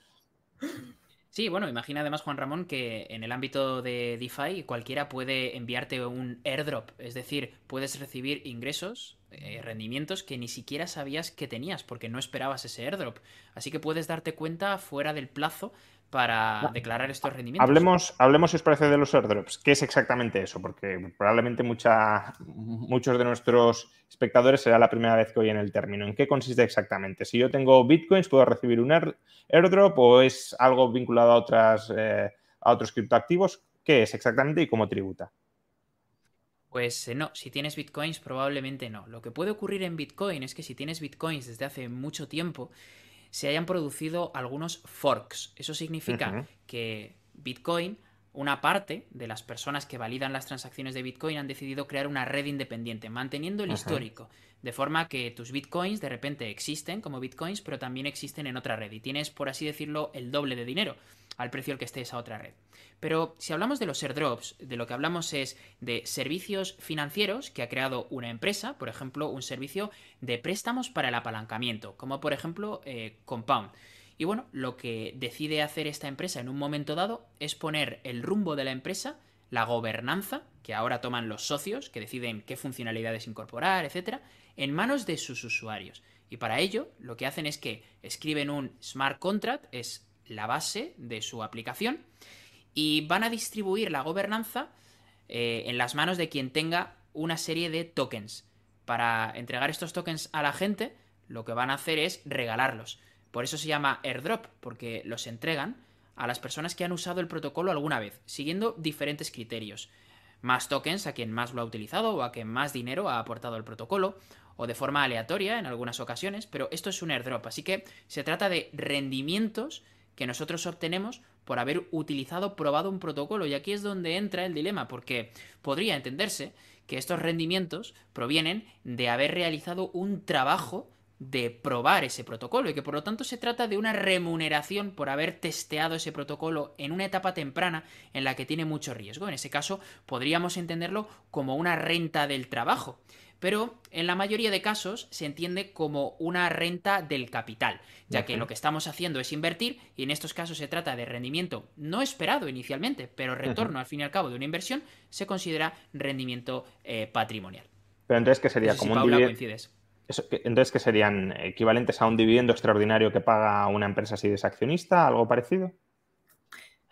Sí, bueno, imagina además, Juan Ramón, que en el ámbito de DeFi cualquiera puede enviarte un airdrop, es decir, puedes recibir ingresos, eh, rendimientos que ni siquiera sabías que tenías porque no esperabas ese airdrop. Así que puedes darte cuenta fuera del plazo para declarar estos rendimientos. Hablemos, hablemos, si os parece, de los airdrops. ¿Qué es exactamente eso? Porque probablemente mucha, muchos de nuestros espectadores será la primera vez que oyen el término. ¿En qué consiste exactamente? Si yo tengo bitcoins, ¿puedo recibir un airdrop o es algo vinculado a, otras, eh, a otros criptoactivos? ¿Qué es exactamente y cómo tributa? Pues eh, no, si tienes bitcoins probablemente no. Lo que puede ocurrir en bitcoin es que si tienes bitcoins desde hace mucho tiempo, se hayan producido algunos forks. Eso significa que Bitcoin, una parte de las personas que validan las transacciones de Bitcoin han decidido crear una red independiente, manteniendo el histórico. De forma que tus bitcoins de repente existen como bitcoins, pero también existen en otra red. Y tienes, por así decirlo, el doble de dinero al precio al que esté esa otra red. Pero si hablamos de los airdrops, de lo que hablamos es de servicios financieros que ha creado una empresa, por ejemplo, un servicio de préstamos para el apalancamiento, como por ejemplo eh, Compound. Y bueno, lo que decide hacer esta empresa en un momento dado es poner el rumbo de la empresa, la gobernanza, que ahora toman los socios, que deciden qué funcionalidades incorporar, etcétera, en manos de sus usuarios. Y para ello, lo que hacen es que escriben un smart contract, es la base de su aplicación, y van a distribuir la gobernanza eh, en las manos de quien tenga una serie de tokens. Para entregar estos tokens a la gente, lo que van a hacer es regalarlos. Por eso se llama airdrop, porque los entregan a las personas que han usado el protocolo alguna vez, siguiendo diferentes criterios. Más tokens a quien más lo ha utilizado o a quien más dinero ha aportado el protocolo, o de forma aleatoria en algunas ocasiones, pero esto es un airdrop, así que se trata de rendimientos que nosotros obtenemos por haber utilizado, probado un protocolo. Y aquí es donde entra el dilema, porque podría entenderse que estos rendimientos provienen de haber realizado un trabajo de probar ese protocolo y que por lo tanto se trata de una remuneración por haber testeado ese protocolo en una etapa temprana en la que tiene mucho riesgo. En ese caso podríamos entenderlo como una renta del trabajo. pero en la mayoría de casos se entiende como una renta del capital, ya que lo que estamos haciendo es invertir y en estos casos se trata de rendimiento no esperado inicialmente, pero retorno al fin y al cabo de una inversión, se considera rendimiento eh, patrimonial. Pero entonces, ¿qué sería? como un dividendo. Entonces, ¿qué serían equivalentes a un dividendo extraordinario que paga una empresa si es accionista? ¿Algo parecido?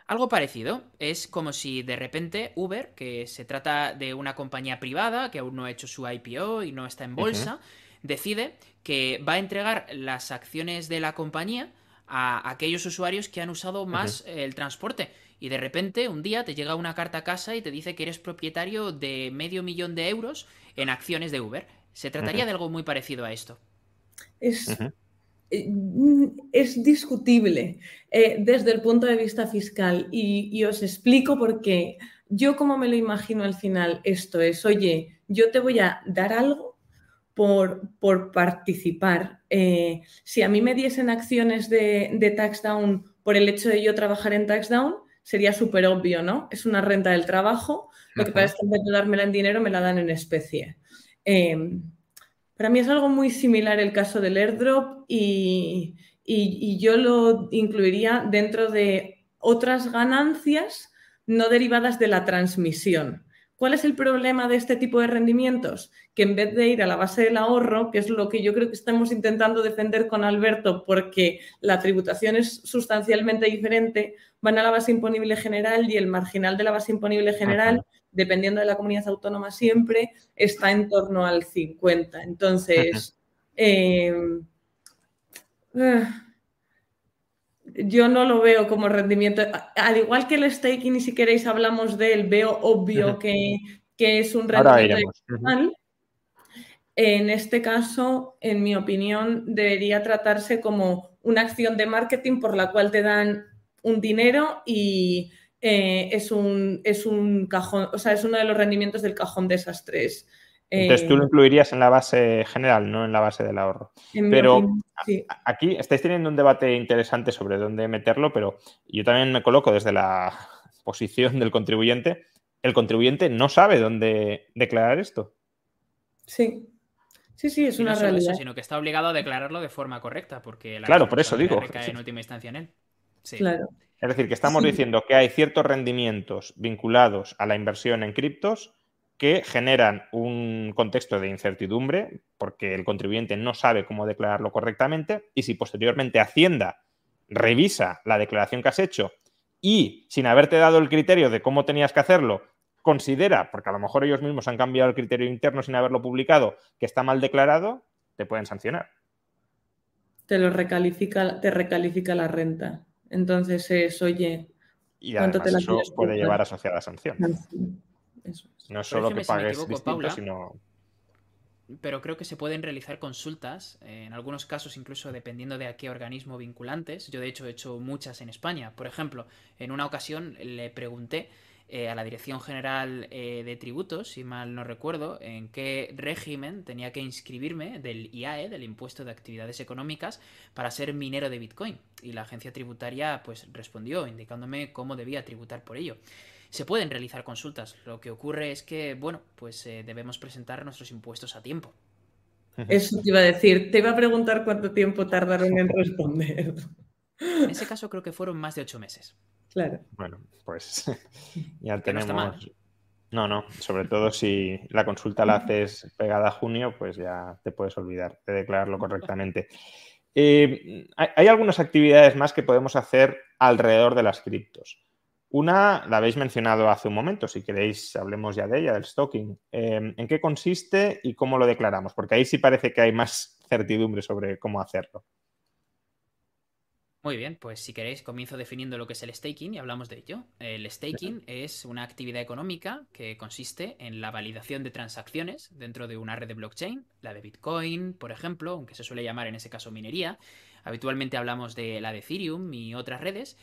Algo parecido, es como si de repente Uber, que se trata de una compañía privada que aún no ha hecho su IPO y no está en bolsa, decide que va a entregar las acciones de la compañía a aquellos usuarios que han usado más el transporte. Y de repente un día te llega una carta a casa y te dice que eres propietario de medio millón de euros en acciones de Uber. Se trataría de algo muy parecido a esto. Es, eh, es discutible eh, desde el punto de vista fiscal y, os explico por qué. Yo como me lo imagino al final, esto es, oye, yo te voy a dar algo por, por participar. Eh, si a mí me diesen acciones de, de TaxDown por el hecho de yo trabajar en TaxDown, sería súper obvio, ¿no? Es una renta del trabajo, lo que pasa es que en vez de dármela en dinero me la dan en especie. Para mí es algo muy similar el caso del airdrop y, yo lo incluiría dentro de otras ganancias no derivadas de la transmisión. ¿Cuál es el problema de este tipo de rendimientos? Que en vez de ir a la base del ahorro, que es lo que yo creo que estamos intentando defender con Alberto, porque la tributación es sustancialmente diferente, van a la base imponible general y el marginal de la base imponible general dependiendo de la comunidad autónoma siempre, está en torno al 50. Entonces, yo no lo veo como rendimiento. Al igual que el staking, y si queréis hablamos de él, veo obvio que, es un rendimiento En este caso, en mi opinión, debería tratarse como una acción de marketing por la cual te dan un dinero y eh, es, un, es un cajón, o sea, es uno de los rendimientos del cajón de esas tres. Entonces tú lo eh, incluirías en la base general, no en la base del ahorro. Pero aquí estáis teniendo un debate interesante sobre dónde meterlo, pero yo también me coloco desde la posición del contribuyente. El contribuyente no sabe dónde declarar esto. Sí. Sí, sí, es una realidad. sino que está obligado a declararlo de forma correcta, porque la claro, por eso digo. recae en última instancia en él. Sí. Claro. Es decir, que estamos diciendo que hay ciertos rendimientos vinculados a la inversión en criptos que generan un contexto de incertidumbre porque el contribuyente no sabe cómo declararlo correctamente y si posteriormente Hacienda revisa la declaración que has hecho y sin haberte dado el criterio de cómo tenías que hacerlo, considera, porque a lo mejor ellos mismos han cambiado el criterio interno sin haberlo publicado, que está mal declarado, te pueden sancionar. Te lo recalifica, te recalifica la renta. Entonces es, oye, y ¿cuánto te la eso puede llevar asociada sanción. No es solo que pagues distinto, sino... Pero creo que se pueden realizar consultas, en algunos casos incluso dependiendo de a qué organismo vinculantes. Yo de hecho he hecho muchas en España. Por ejemplo, en una ocasión le pregunté eh, a la Dirección General eh, de Tributos, si mal no recuerdo, en qué régimen tenía que inscribirme del IAE, del Impuesto de Actividades Económicas, para ser minero de Bitcoin. Y la agencia tributaria pues respondió indicándome cómo debía tributar por ello. Se pueden realizar consultas. Lo que ocurre es que, bueno, pues eh, debemos presentar nuestros impuestos a tiempo. Eso te iba a decir. Te iba a preguntar cuánto tiempo tardaron en responder. En ese caso creo que fueron más de ocho meses. Claro. Bueno, pues ya tenemos. No, no, sobre todo si la consulta la haces pegada a junio, pues ya te puedes olvidar de declararlo correctamente. Eh, hay, algunas actividades más que podemos hacer alrededor de las criptos. Una la habéis mencionado hace un momento, si queréis hablemos ya de ella, del stocking. Eh, ¿En qué consiste y cómo lo declaramos? Porque ahí sí parece que hay más certidumbre sobre cómo hacerlo. Muy bien, pues si queréis comienzo definiendo lo que es el staking y hablamos de ello. El staking es una actividad económica que consiste en la validación de transacciones dentro de una red de blockchain, la de Bitcoin, por ejemplo, aunque se suele llamar en ese caso minería. Habitualmente hablamos de la de Ethereum y otras redes.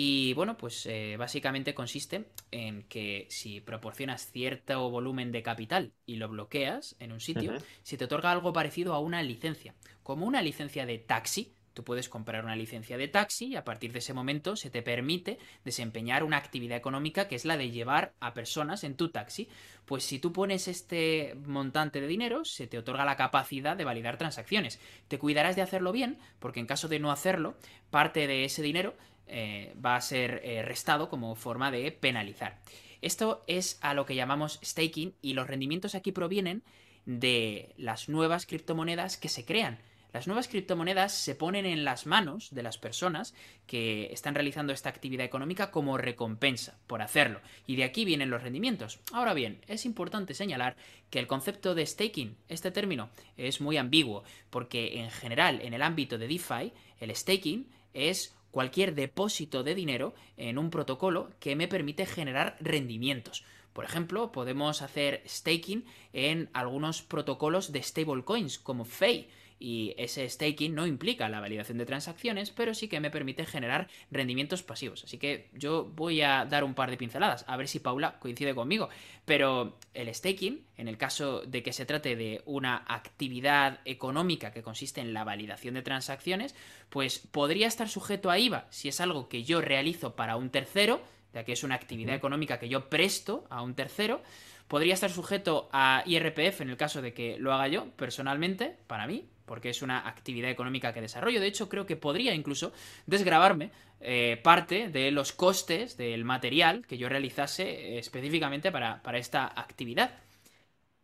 Y bueno, pues eh, básicamente consiste en que si proporcionas cierto volumen de capital y lo bloqueas en un sitio, se te otorga algo parecido a una licencia, como una licencia de taxi Tú puedes comprar una licencia de taxi y a partir de ese momento se te permite desempeñar una actividad económica que es la de llevar a personas en tu taxi. Pues si tú pones este montante de dinero, se te otorga la capacidad de validar transacciones. Te cuidarás de hacerlo bien, porque en caso de no hacerlo, parte de ese dinero eh, va a ser eh, restado como forma de penalizar. Esto es a lo que llamamos staking y los rendimientos aquí provienen de las nuevas criptomonedas que se crean. Las nuevas criptomonedas se ponen en las manos de las personas que están realizando esta actividad económica como recompensa por hacerlo. Y de aquí vienen los rendimientos. Ahora bien, es importante señalar que el concepto de staking, este término, es muy ambiguo, porque en general en el ámbito de DeFi, el staking es cualquier depósito de dinero en un protocolo que me permite generar rendimientos. Por ejemplo, podemos hacer staking en algunos protocolos de stablecoins como FEI y ese staking no implica la validación de transacciones, pero sí que me permite generar rendimientos pasivos. Así que yo voy a dar un par de pinceladas, a ver si Paula coincide conmigo. Pero el staking, en el caso de que se trate de una actividad económica que consiste en la validación de transacciones, pues podría estar sujeto a IVA si es algo que yo realizo para un tercero, ya que es una actividad económica que yo presto a un tercero. Podría estar sujeto a IRPF en el caso de que lo haga yo personalmente, para mí, porque es una actividad económica que desarrollo. De hecho, creo que podría incluso desgravarme eh, parte de los costes del material que yo realizase específicamente para, para esta actividad.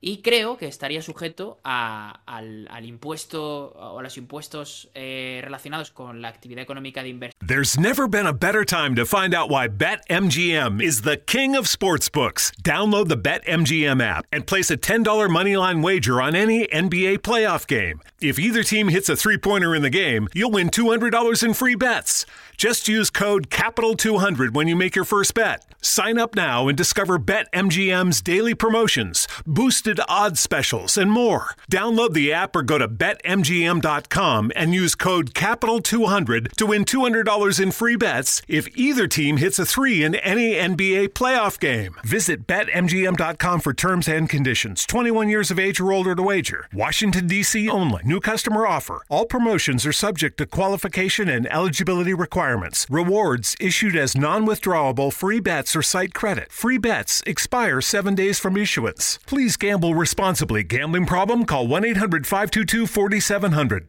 Y creo que estaría sujeto al, al, impuesto o a los impuestos eh, relacionados con la actividad económica de inversión. There's never been a better time to find out why BetMGM is the king of sportsbooks. Download the BetMGM app and place a $10 moneyline wager on any NBA playoff game. If either team hits a three pointer in the game, you'll win $200 in free bets. Just use code CAPITAL200 when you make your first bet. Sign up now and discover BetMGM's daily promotions, boosted odds specials, and more. Download the app or go to BetMGM.com and use code CAPITAL200 to win $200 in free bets if either team hits a three in any NBA playoff game. Visit BetMGM.com for terms and conditions. 21 years of age or older to wager. Washington, D.C. only. New customer offer. All promotions are subject to qualification and eligibility requirements. Rewards issued as non withdrawable free bets or site credit. Free bets expire seven days from issuance. Please gamble responsibly. Gambling problem? Call 1 800 522 4700.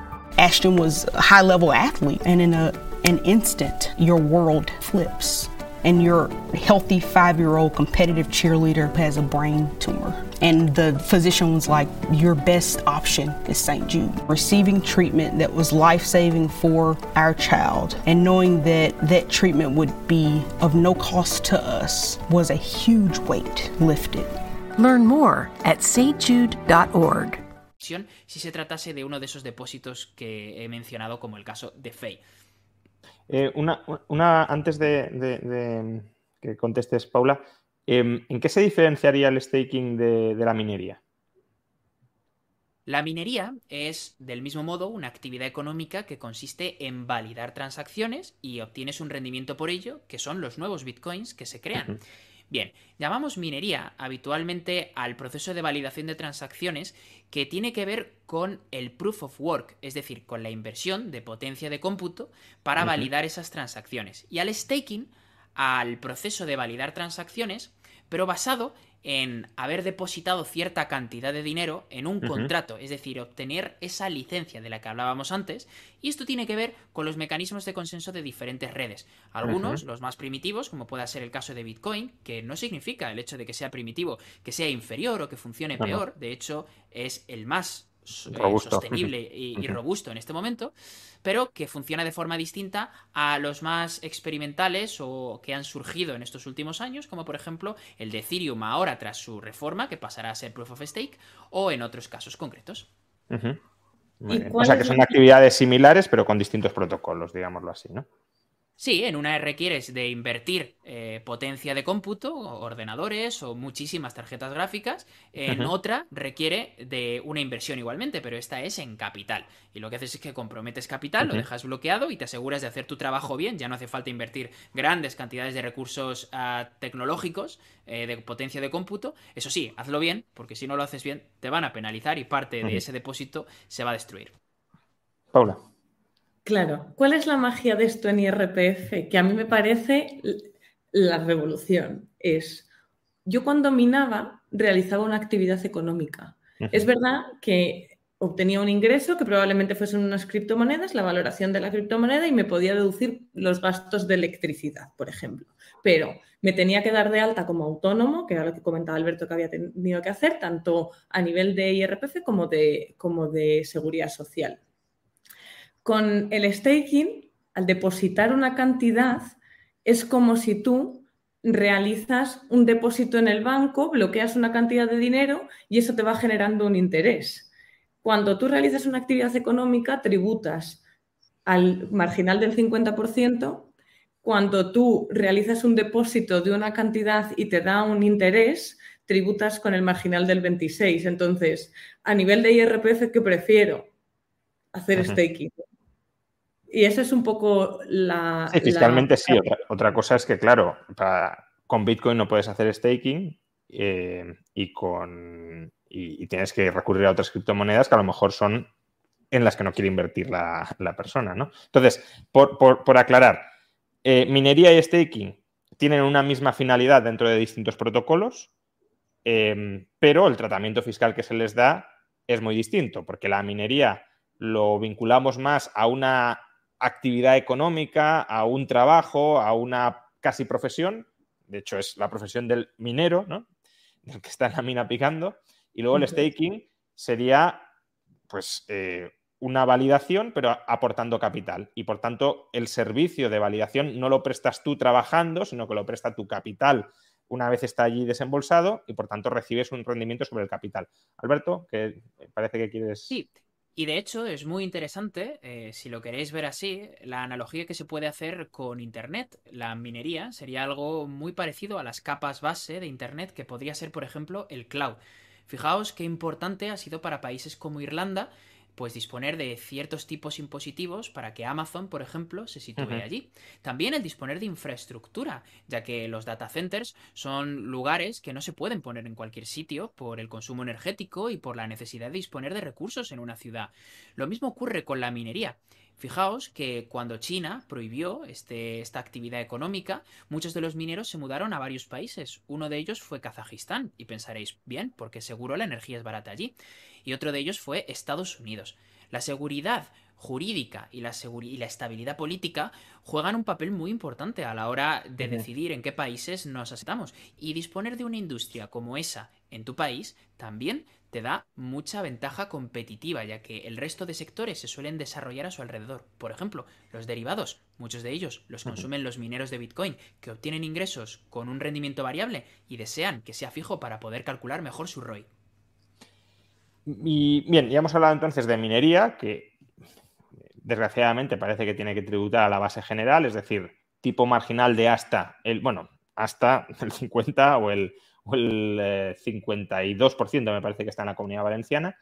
Ashton was a high level athlete, and in a, an instant, your world flips. And your healthy five year old competitive cheerleader has a brain tumor. And the physician was like, Your best option is St. Jude. Receiving treatment that was life saving for our child and knowing that that treatment would be of no cost to us was a huge weight lifted. Learn more at stjude.org. si se tratase de uno de esos depósitos que he mencionado como el caso de FEI. Eh, una, una, antes de, de, de, que contestes, Paula, eh, ¿en qué se diferenciaría el staking de, de la minería? La minería es, del mismo modo, una actividad económica que consiste en validar transacciones y obtienes un rendimiento por ello, que son los nuevos bitcoins que se crean. Uh -huh. Bien, llamamos minería habitualmente al proceso de validación de transacciones que tiene que ver con el proof of work, es decir, con la inversión de potencia de cómputo para uh -huh. validar esas transacciones. Y al staking, al proceso de validar transacciones, pero basado en haber depositado cierta cantidad de dinero en un contrato, es decir, obtener esa licencia de la que hablábamos antes, y esto tiene que ver con los mecanismos de consenso de diferentes redes. Algunos, los más primitivos, como pueda ser el caso de Bitcoin, que no significa el hecho de que sea primitivo que sea inferior o que funcione peor, de hecho es el más eh, sostenible y, robusto en este momento, pero que funciona de forma distinta a los más experimentales o que han surgido en estos últimos años, como por ejemplo el de Ethereum ahora tras su reforma, que pasará a ser Proof of Stake, o en otros casos concretos. O sea que son actividades similares, pero con distintos protocolos, digámoslo así, ¿no? Sí, en una requieres de invertir eh, potencia de cómputo, ordenadores o muchísimas tarjetas gráficas. En otra requiere de una inversión igualmente, pero esta es en capital. Y lo que haces es que comprometes capital, lo dejas bloqueado y te aseguras de hacer tu trabajo bien. Ya no hace falta invertir grandes cantidades de recursos ah, tecnológicos, eh, de potencia de cómputo. Eso sí, hazlo bien, porque si no lo haces bien, te van a penalizar y parte de ese depósito se va a destruir. Paula. Claro, ¿cuál es la magia de esto en IRPF? Que a mí me parece la revolución. Es, yo cuando minaba realizaba una actividad económica. Es verdad que obtenía un ingreso que probablemente fuesen unas criptomonedas, la valoración de la criptomoneda y me podía deducir los gastos de electricidad, por ejemplo. Pero me tenía que dar de alta como autónomo, que era lo que comentaba Alberto que había tenido que hacer, tanto a nivel de IRPF como de, como de seguridad social. Con el staking, al depositar una cantidad, es como si tú realizas un depósito en el banco, bloqueas una cantidad de dinero y eso te va generando un interés. Cuando tú realizas una actividad económica, tributas al marginal del 50%. Cuando tú realizas un depósito de una cantidad y te da un interés, tributas con el marginal del 26%. Entonces, a nivel de IRPF, ¿qué prefiero? Hacer staking. Y esa es un poco la... Sí, fiscalmente sí. Otra, cosa es que, claro, con Bitcoin no puedes hacer staking eh, y, con, y, tienes que recurrir a otras criptomonedas que a lo mejor son en las que no quiere invertir la, persona, ¿no? Entonces, por, aclarar, eh, minería y staking tienen una misma finalidad dentro de distintos protocolos, eh, pero el tratamiento fiscal que se les da es muy distinto, porque la minería lo vinculamos más a una actividad económica, a un trabajo, a una casi profesión. De hecho, es la profesión del minero, ¿no? Del que está en la mina picando. Y luego el staking sería, pues, eh, una validación, pero aportando capital. Y por tanto, el servicio de validación no lo prestas tú trabajando, sino que lo presta tu capital una vez está allí desembolsado y por tanto recibes un rendimiento sobre el capital. Alberto, que parece que quieres. Sí, y de hecho es muy interesante, eh, si lo queréis ver así, la analogía que se puede hacer con Internet. La minería sería algo muy parecido a las capas base de Internet que podría ser, por ejemplo, el cloud. Fijaos qué importante ha sido para países como Irlanda pues disponer de ciertos tipos impositivos para que Amazon, por ejemplo, se sitúe allí. También el disponer de infraestructura, ya que los data centers son lugares que no se pueden poner en cualquier sitio por el consumo energético y por la necesidad de disponer de recursos en una ciudad. Lo mismo ocurre con la minería. Fijaos que cuando China prohibió este, esta actividad económica, muchos de los mineros se mudaron a varios países. Uno de ellos fue Kazajistán, y pensaréis, bien, porque seguro la energía es barata allí. Y otro de ellos fue Estados Unidos. La seguridad jurídica y la, y la estabilidad política juegan un papel muy importante a la hora de decidir en qué países nos aceptamos. Y disponer de una industria como esa en tu país también te da mucha ventaja competitiva, ya que el resto de sectores se suelen desarrollar a su alrededor. Por ejemplo, los derivados, muchos de ellos los consumen los mineros de Bitcoin, que obtienen ingresos con un rendimiento variable y desean que sea fijo para poder calcular mejor su ROI. Y bien, ya hemos hablado entonces de minería, que desgraciadamente parece que tiene que tributar a la base general, es decir, tipo marginal de hasta el, bueno, hasta el 50 o el, o el 52% eh, me parece que está en la comunidad valenciana.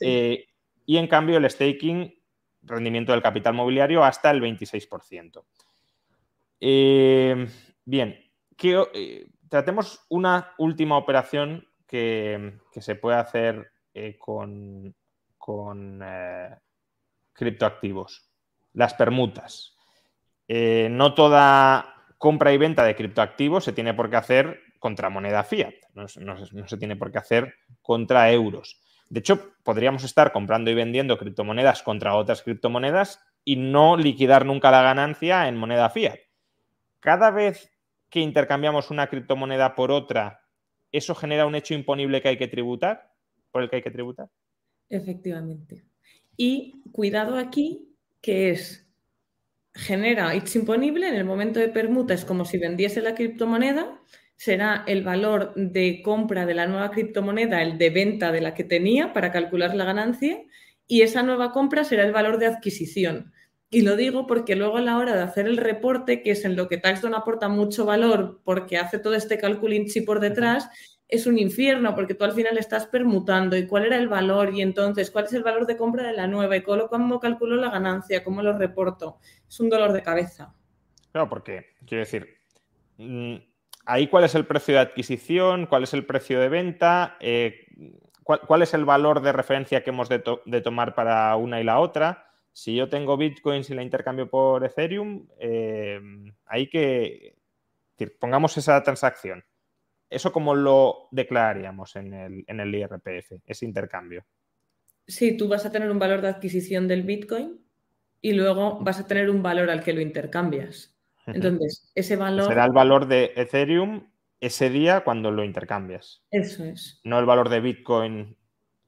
Eh, y en cambio el staking, rendimiento del capital mobiliario hasta el 26%. Eh, bien, tratemos una última operación que, se puede hacer con, con criptoactivos, las permutas. no toda compra y venta de criptoactivos se tiene por qué hacer contra moneda fiat, no, se tiene por qué hacer contra euros. De hecho, podríamos estar comprando y vendiendo criptomonedas contra otras criptomonedas y no liquidar nunca la ganancia en moneda fiat. Cada vez que intercambiamos una criptomoneda por otra, ¿eso genera un hecho imponible que hay que tributar? ¿Por el que hay que tributar? Efectivamente. Y cuidado aquí, que es genera hecho imponible en el momento de permuta, es como si vendiese la criptomoneda, será el valor de compra de la nueva criptomoneda, el de venta de la que tenía para calcular la ganancia, y esa nueva compra será el valor de adquisición. Y lo digo porque luego a la hora de hacer el reporte, que es en lo que Taxdon aporta mucho valor porque hace todo este cálculo INCHI por detrás, es un infierno porque tú al final estás permutando y cuál era el valor y entonces cuál es el valor de compra de la nueva y cómo calculo la ganancia, cómo lo reporto. Es un dolor de cabeza. Claro, porque quiero decir, mm, ahí cuál es el precio de adquisición, cuál es el precio de venta, eh, cuál, es el valor de referencia que hemos de, de tomar para una y la otra si yo tengo bitcoins y la intercambio por Ethereum, eh, hay que, pongamos esa transacción. ¿Eso cómo lo declararíamos en el, en el IRPF, ese intercambio? Sí, tú vas a tener un valor de adquisición del bitcoin y luego vas a tener un valor al que lo intercambias. Entonces, ese valor... Será el valor de Ethereum ese día cuando lo intercambias. Eso es. No el valor de Bitcoin.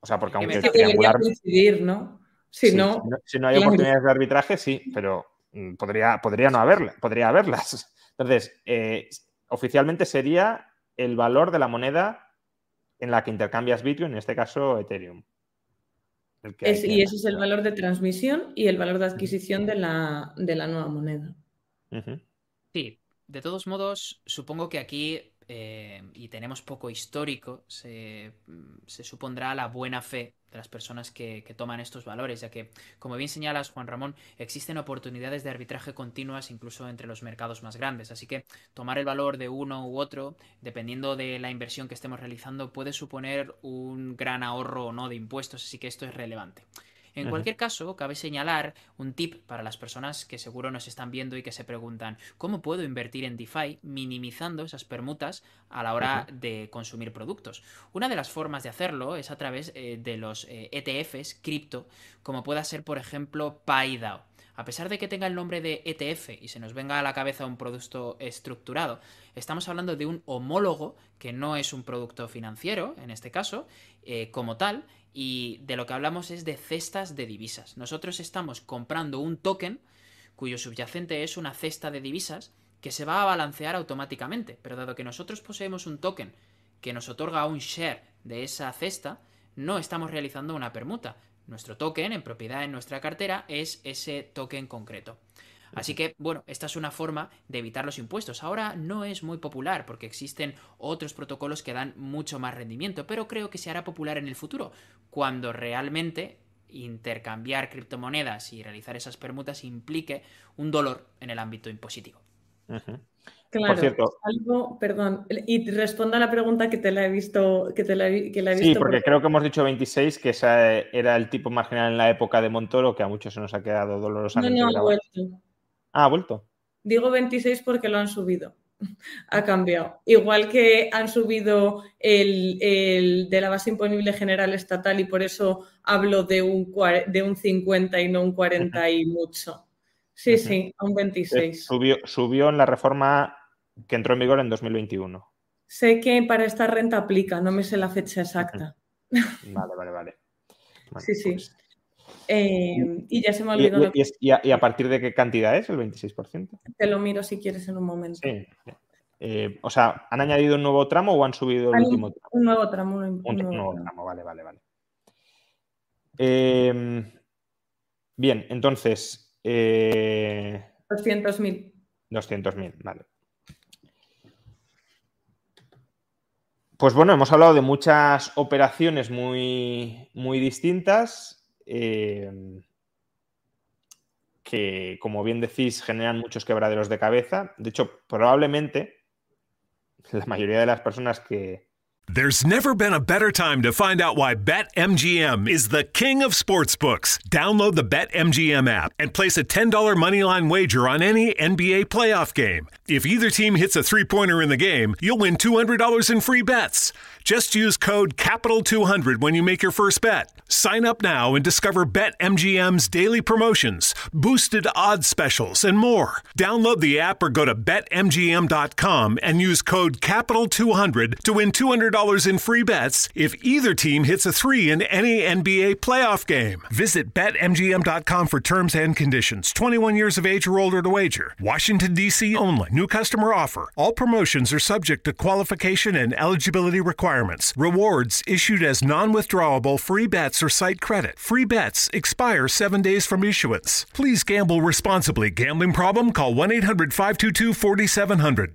O sea, porque aunque es triangular... coincidir, ¿no? Si, no, si, no, hay oportunidades de arbitraje, sí, pero mm, podría, podría no haberla, podría haberlas. Entonces, eh, oficialmente sería el valor de la moneda en la que intercambias Bitcoin, en este caso Ethereum. y ese es el valor de transmisión y el valor de adquisición de la, nueva moneda. Sí, de todos modos, supongo que aquí eh, y tenemos poco histórico, se, supondrá la buena fe de las personas que, toman estos valores, ya que, como bien señalas, Juan Ramón, existen oportunidades de arbitraje continuas incluso entre los mercados más grandes. Así que tomar el valor de uno u otro, dependiendo de la inversión que estemos realizando, puede suponer un gran ahorro o no de impuestos, así que esto es relevante. En cualquier caso, cabe señalar un tip para las personas que seguro nos están viendo y que se preguntan ¿cómo puedo invertir en DeFi minimizando esas permutas a la hora de consumir productos? Una de las formas de hacerlo es a través eh, de los ETFs, eh, e cripto, como pueda ser por ejemplo PayDAO. A pesar de que tenga el nombre de ETF y se nos venga a la cabeza un producto estructurado, estamos hablando de un homólogo que no es un producto financiero, en este caso, eh, como tal, y de lo que hablamos es de cestas de divisas. Nosotros estamos comprando un token cuyo subyacente es una cesta de divisas que se va a balancear automáticamente, pero dado que nosotros poseemos un token que nos otorga un share de esa cesta, no estamos realizando una permuta. Nuestro token en propiedad en nuestra cartera es ese token concreto. Así que, bueno, esta es una forma de evitar los impuestos. Ahora no es muy popular porque existen otros protocolos que dan mucho más rendimiento, pero creo que se hará popular en el futuro, cuando realmente intercambiar criptomonedas y realizar esas permutas implique un dolor en el ámbito impositivo. Claro, Por cierto, algo, perdón, y responda a la pregunta que te la he visto, que te la, he, visto. Sí, porque creo que hemos dicho 26, que ese era el tipo marginal en la época de Montoro, que a muchos se nos ha quedado dolorosamente. No, no, vuelto. Ah, ha vuelto. Digo 26 porque lo han subido. ha cambiado. Igual que han subido el, de la base imponible general estatal y por eso hablo de un, de un 50 y no un 40 y mucho. Sí, sí, a un 26. Subió, subió en la reforma que entró en vigor en 2021. Sé que para esta renta aplica, no me sé la fecha exacta. Vale, vale, vale. sí, sí. Pues eh, y ya se me olvidó. ¿Y, a, partir de qué cantidad es el 26%? Te lo miro si quieres en un momento. Sí. Eh, o sea, ¿han añadido un nuevo tramo o han subido el último tramo? Un nuevo tramo. Un, nuevo, tramo. vale, vale, vale. Em, bien, entonces. Eh... 200.000. 200.000, vale. Pues bueno, hemos hablado de muchas operaciones muy, muy distintas. Em, que, como bien decís, generan muchos quebraderos de cabeza. De hecho, probablemente la mayoría de las personas que, There's never been a better time to find out why BetMGM is the king of sportsbooks. Download the BetMGM app and place a $10 moneyline wager on any NBA playoff game. If either team hits a three pointer in the game, you'll win $200 in free bets. Just use code CAPITAL200 when you make your first bet. Sign up now and discover BetMGM's daily promotions, boosted odds specials, and more. Download the app or go to BetMGM.com and use code CAPITAL200 to win $200 in free bets if either team hits a three in any NBA playoff game. Visit BetMGM.com for terms and conditions. 21 years of age or older to wager. Washington, D.C. only. New customer offer. All promotions are subject to qualification and eligibility requirements. Rewards issued as non withdrawable free bets or site credit. Free bets expire seven days from issuance. Please gamble responsibly. Gambling problem? Call 1 800 522 4700.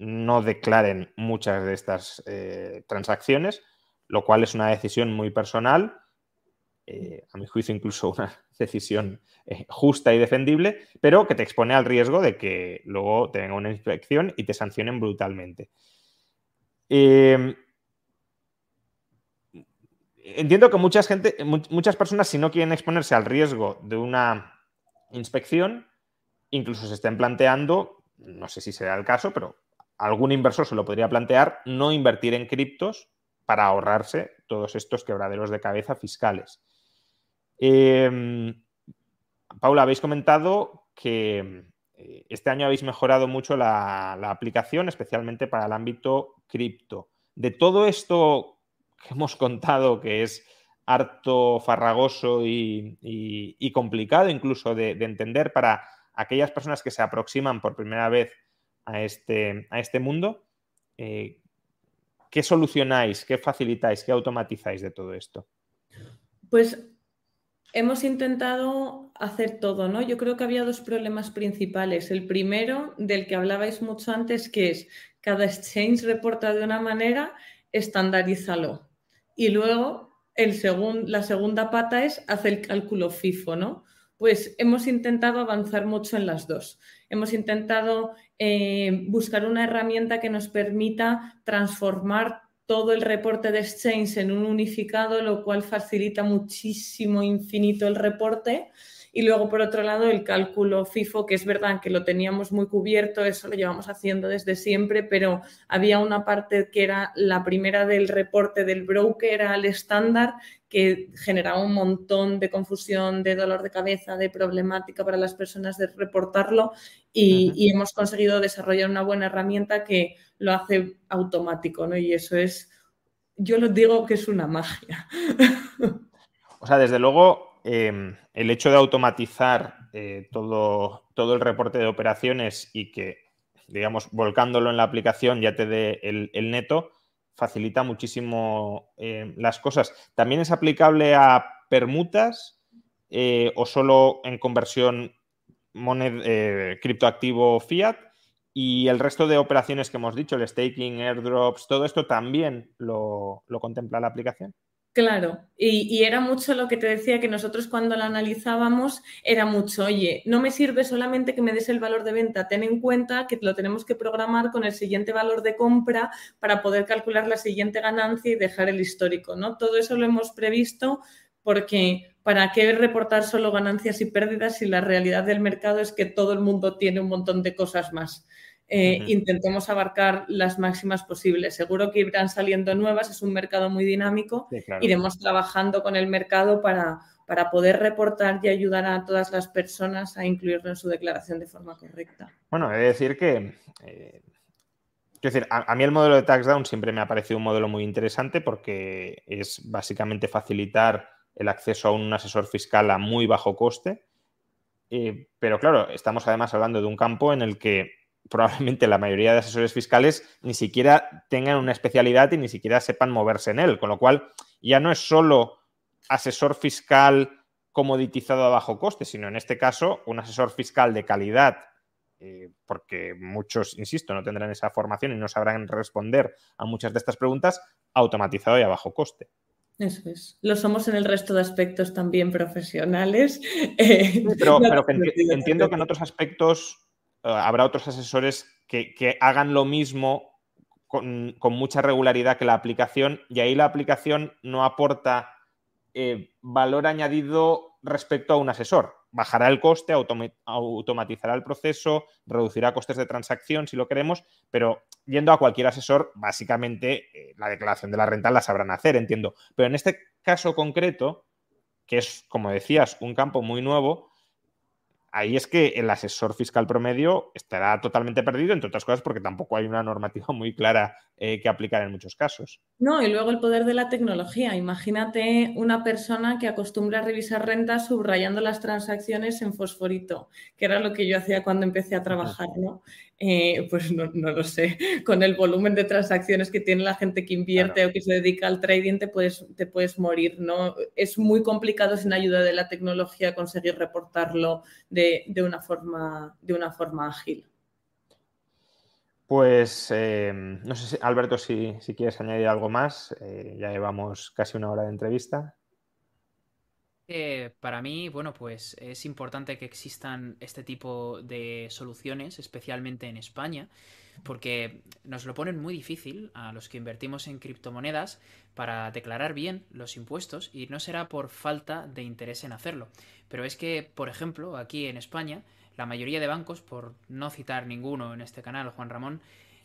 no declaren muchas de estas eh, transacciones, lo cual es una decisión muy personal, eh, a mi juicio incluso una decisión eh, justa y defendible, pero que te expone al riesgo de que luego te venga una inspección y te sancionen brutalmente. Em, entiendo que mucha gente, muchas personas, si no quieren exponerse al riesgo de una inspección, incluso se estén planteando, no sé si será el caso, pero algún inversor se lo podría plantear, no invertir en criptos para ahorrarse todos estos quebraderos de cabeza fiscales. Em, Paula, habéis comentado que eh, este año habéis mejorado mucho la, aplicación, especialmente para el ámbito cripto. De todo esto que hemos contado, que es harto farragoso y, complicado incluso de entender para aquellas personas que se aproximan por primera vez a este, a este mundo, eh, ¿qué solucionáis, qué facilitáis, qué automatizáis de todo esto? Pues hemos intentado hacer todo, ¿no? Yo creo que había dos problemas principales. El primero, del que hablabais mucho antes, que es cada exchange reporta de una manera, estandarízalo. Y luego el la segunda pata es hacer el cálculo FIFO, ¿no? Pues hemos intentado avanzar mucho en las dos. Hemos intentado eh, buscar una herramienta que nos permita transformar todo el reporte de Exchange en un unificado, lo cual facilita muchísimo, infinito el reporte. Y luego, por otro lado, el cálculo FIFO, que es verdad que lo teníamos muy cubierto, eso lo llevamos haciendo desde siempre, pero había una parte que era la primera del reporte del broker al estándar, que generaba un montón de confusión, de dolor de cabeza, de problemática para las personas de reportarlo y, hemos conseguido desarrollar una buena herramienta que lo hace automático, ¿no? Y eso es, yo lo digo que es una magia. O sea, desde luego, em, el hecho de automatizar eh, todo, todo el reporte de operaciones y que, digamos, volcándolo en la aplicación ya te dé el, neto, facilita muchísimo eh, las cosas. ¿También es aplicable a permutas eh, o solo en conversión moned, criptoactivo fiat? Y el resto de operaciones que hemos dicho, el staking, airdrops, todo esto también lo, contempla la aplicación. Claro, y, era mucho lo que te decía que nosotros cuando la analizábamos era mucho, oye, no me sirve solamente que me des el valor de venta, ten en cuenta que lo tenemos que programar con el siguiente valor de compra para poder calcular la siguiente ganancia y dejar el histórico, ¿no? Todo eso lo hemos previsto porque ¿para qué reportar solo ganancias y pérdidas si la realidad del mercado es que todo el mundo tiene un montón de cosas más? Eh, intentemos abarcar las máximas posibles. Seguro que irán saliendo nuevas, es un mercado muy dinámico, iremos trabajando con el mercado para, para poder reportar y ayudar a todas las personas a incluirlo en su declaración de forma correcta. Bueno, he de decir que... Eh, decir, a, mí el modelo de tax down siempre me ha parecido un modelo muy interesante porque es básicamente facilitar el acceso a un asesor fiscal a muy bajo coste. Eh, pero claro, estamos además hablando de un campo en el que probablemente la mayoría de asesores fiscales ni siquiera tengan una especialidad y ni siquiera sepan moverse en él, con lo cual ya no es solo asesor fiscal comoditizado a bajo coste, sino en este caso un asesor fiscal de calidad, eh, porque muchos, insisto, no tendrán esa formación y no sabrán responder a muchas de estas preguntas, automatizado y a bajo coste. Eso es. Lo somos en el resto de aspectos también profesionales. pero, entiendo que en otros aspectos habrá otros asesores que, hagan lo mismo con, mucha regularidad que la aplicación y ahí la aplicación no aporta eh, valor añadido respecto a un asesor. Bajará el coste, automatizará el proceso, reducirá costes de transacción si lo queremos, pero yendo a cualquier asesor, básicamente eh, la declaración de la renta la sabrán hacer, entiendo. Pero en este caso concreto, que es, como decías, un campo muy nuevo, ahí es que el asesor fiscal promedio estará totalmente perdido, entre otras cosas porque tampoco hay una normativa muy clara eh, que aplicar en muchos casos. No, y luego el poder de la tecnología. Imagínate una persona que acostumbra a revisar rentas subrayando las transacciones en fosforito, que era lo que yo hacía cuando empecé a trabajar, ¿no? Eh, pues no, lo sé, con el volumen de transacciones que tiene la gente que invierte o que se dedica al trading te puedes, te puedes morir, ¿no? Es muy complicado sin ayuda de la tecnología conseguir reportarlo de, una, forma, de una forma ágil. Pues eh, no sé, si, Alberto, si, quieres añadir algo más, eh, ya llevamos casi una hora de entrevista para mí, bueno, pues es importante que existan este tipo de soluciones, especialmente en España, porque nos lo ponen muy difícil a los que invertimos en criptomonedas para declarar bien los impuestos y no será por falta de interés en hacerlo. Pero es que, por ejemplo, aquí en España, la mayoría de bancos, por no citar ninguno en este canal, Juan Ramón,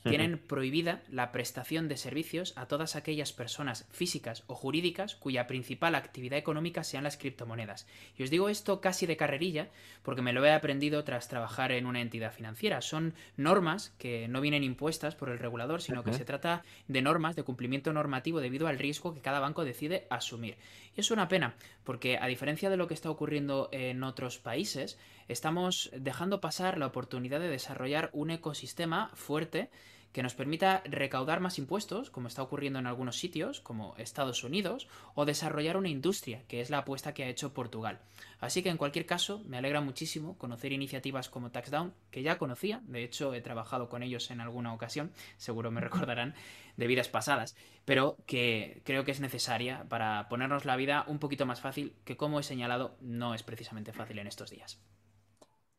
tienen prohibida la prestación de servicios a todas aquellas personas físicas o jurídicas cuya principal actividad económica sean las criptomonedas. Y os digo esto casi de carrerilla porque me lo he aprendido tras trabajar en una entidad financiera. Son normas que no vienen impuestas por el regulador, sino que se trata de normas de cumplimiento normativo debido al riesgo que cada banco decide asumir. Y es una pena, porque a diferencia de lo que está ocurriendo en otros países, estamos dejando pasar la oportunidad de desarrollar un ecosistema fuerte que nos permita recaudar más impuestos, como está ocurriendo en algunos sitios, como Estados Unidos, o desarrollar una industria, que es la apuesta que ha hecho Portugal. Así que en cualquier caso, me alegra muchísimo conocer iniciativas como TaxDown, que ya conocía, de hecho he trabajado con ellos en alguna ocasión, seguro me recordarán, de vidas pasadas, pero que creo que es necesaria para ponernos la vida un poquito más fácil, que como he señalado, no es precisamente fácil en estos días.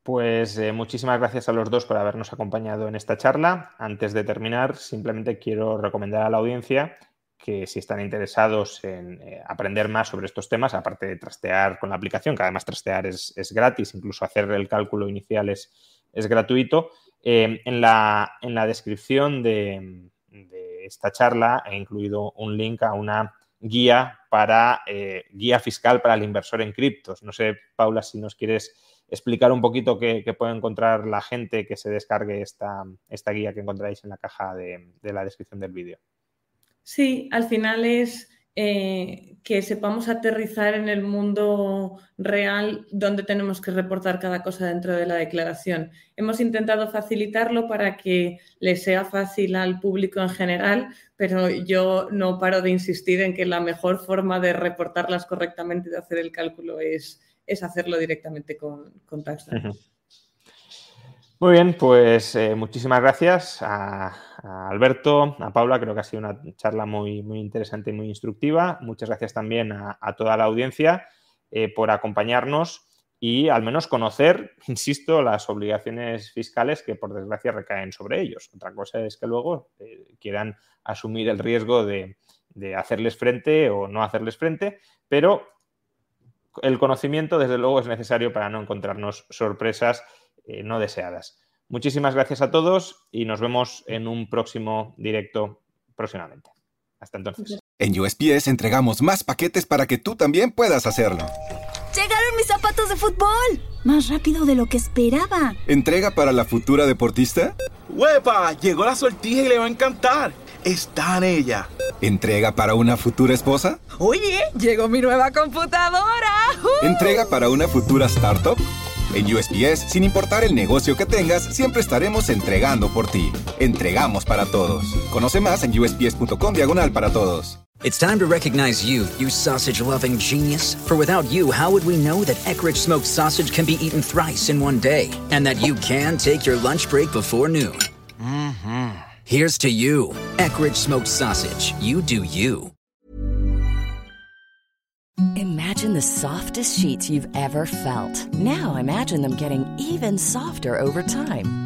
Pues eh, muchísimas gracias a los dos por habernos acompañado en esta charla. Antes de terminar, simplemente quiero recomendar a la audiencia que si están interesados en eh, aprender más sobre estos temas, aparte de trastear con la aplicación, que además trastear es, gratis, incluso hacer el cálculo inicial es, gratuito, eh, en, la, en, la, descripción de, esta charla he incluido un link a una guía para guía fiscal para el inversor en criptos. No sé, Paula, si nos quieres explicar un poquito qué, puede encontrar la gente que se descargue esta, esta guía que encontráis en la caja de, la descripción del vídeo. Sí, al final es eh, que sepamos aterrizar en el mundo real donde tenemos que reportar cada cosa dentro de la declaración. Hemos intentado facilitarlo para que le sea fácil al público en general, pero yo no paro de insistir en que la mejor forma de reportarlas correctamente y de hacer el cálculo es, es hacerlo directamente con, con Muy bien, pues eh, muchísimas gracias a, Alberto, a Paula. Creo que ha sido una charla muy, muy interesante y muy instructiva. Muchas gracias también a, toda la audiencia eh, por acompañarnos y al menos conocer, insisto, las obligaciones fiscales que por desgracia recaen sobre ellos. Otra cosa es que luego eh, quieran asumir el riesgo de, de hacerles frente o no hacerles frente, pero el conocimiento, desde luego, es necesario para no encontrarnos sorpresas eh, no deseadas. Muchísimas gracias a todos y nos vemos en un próximo directo próximamente. Hasta entonces. En USPS entregamos más paquetes para que tú también puedas hacerlo. ¡Llegaron mis zapatos de fútbol! Más rápido de lo que esperaba. ¿Entrega para la futura deportista? ¡Huepa! Llegó la sortija y le va a encantar. Está en ella. ¿Entrega para una futura esposa? Oye, llegó mi nueva computadora. ¿Entrega para una futura startup? En USPS, sin importar el negocio que tengas, siempre estaremos entregando por ti. Entregamos para todos. Conoce más en usps.com diagonal para todos. It's time to recognize you, you sausage loving genius. For without you, how would we know that Eckrich smoked sausage can be eaten thrice in one day? And that you can take your lunch break before noon? Mm-hmm. Here's to you, Eckrich smoked sausage. You do you. Imagine the softest sheets you've ever felt. Now imagine them getting even softer over time.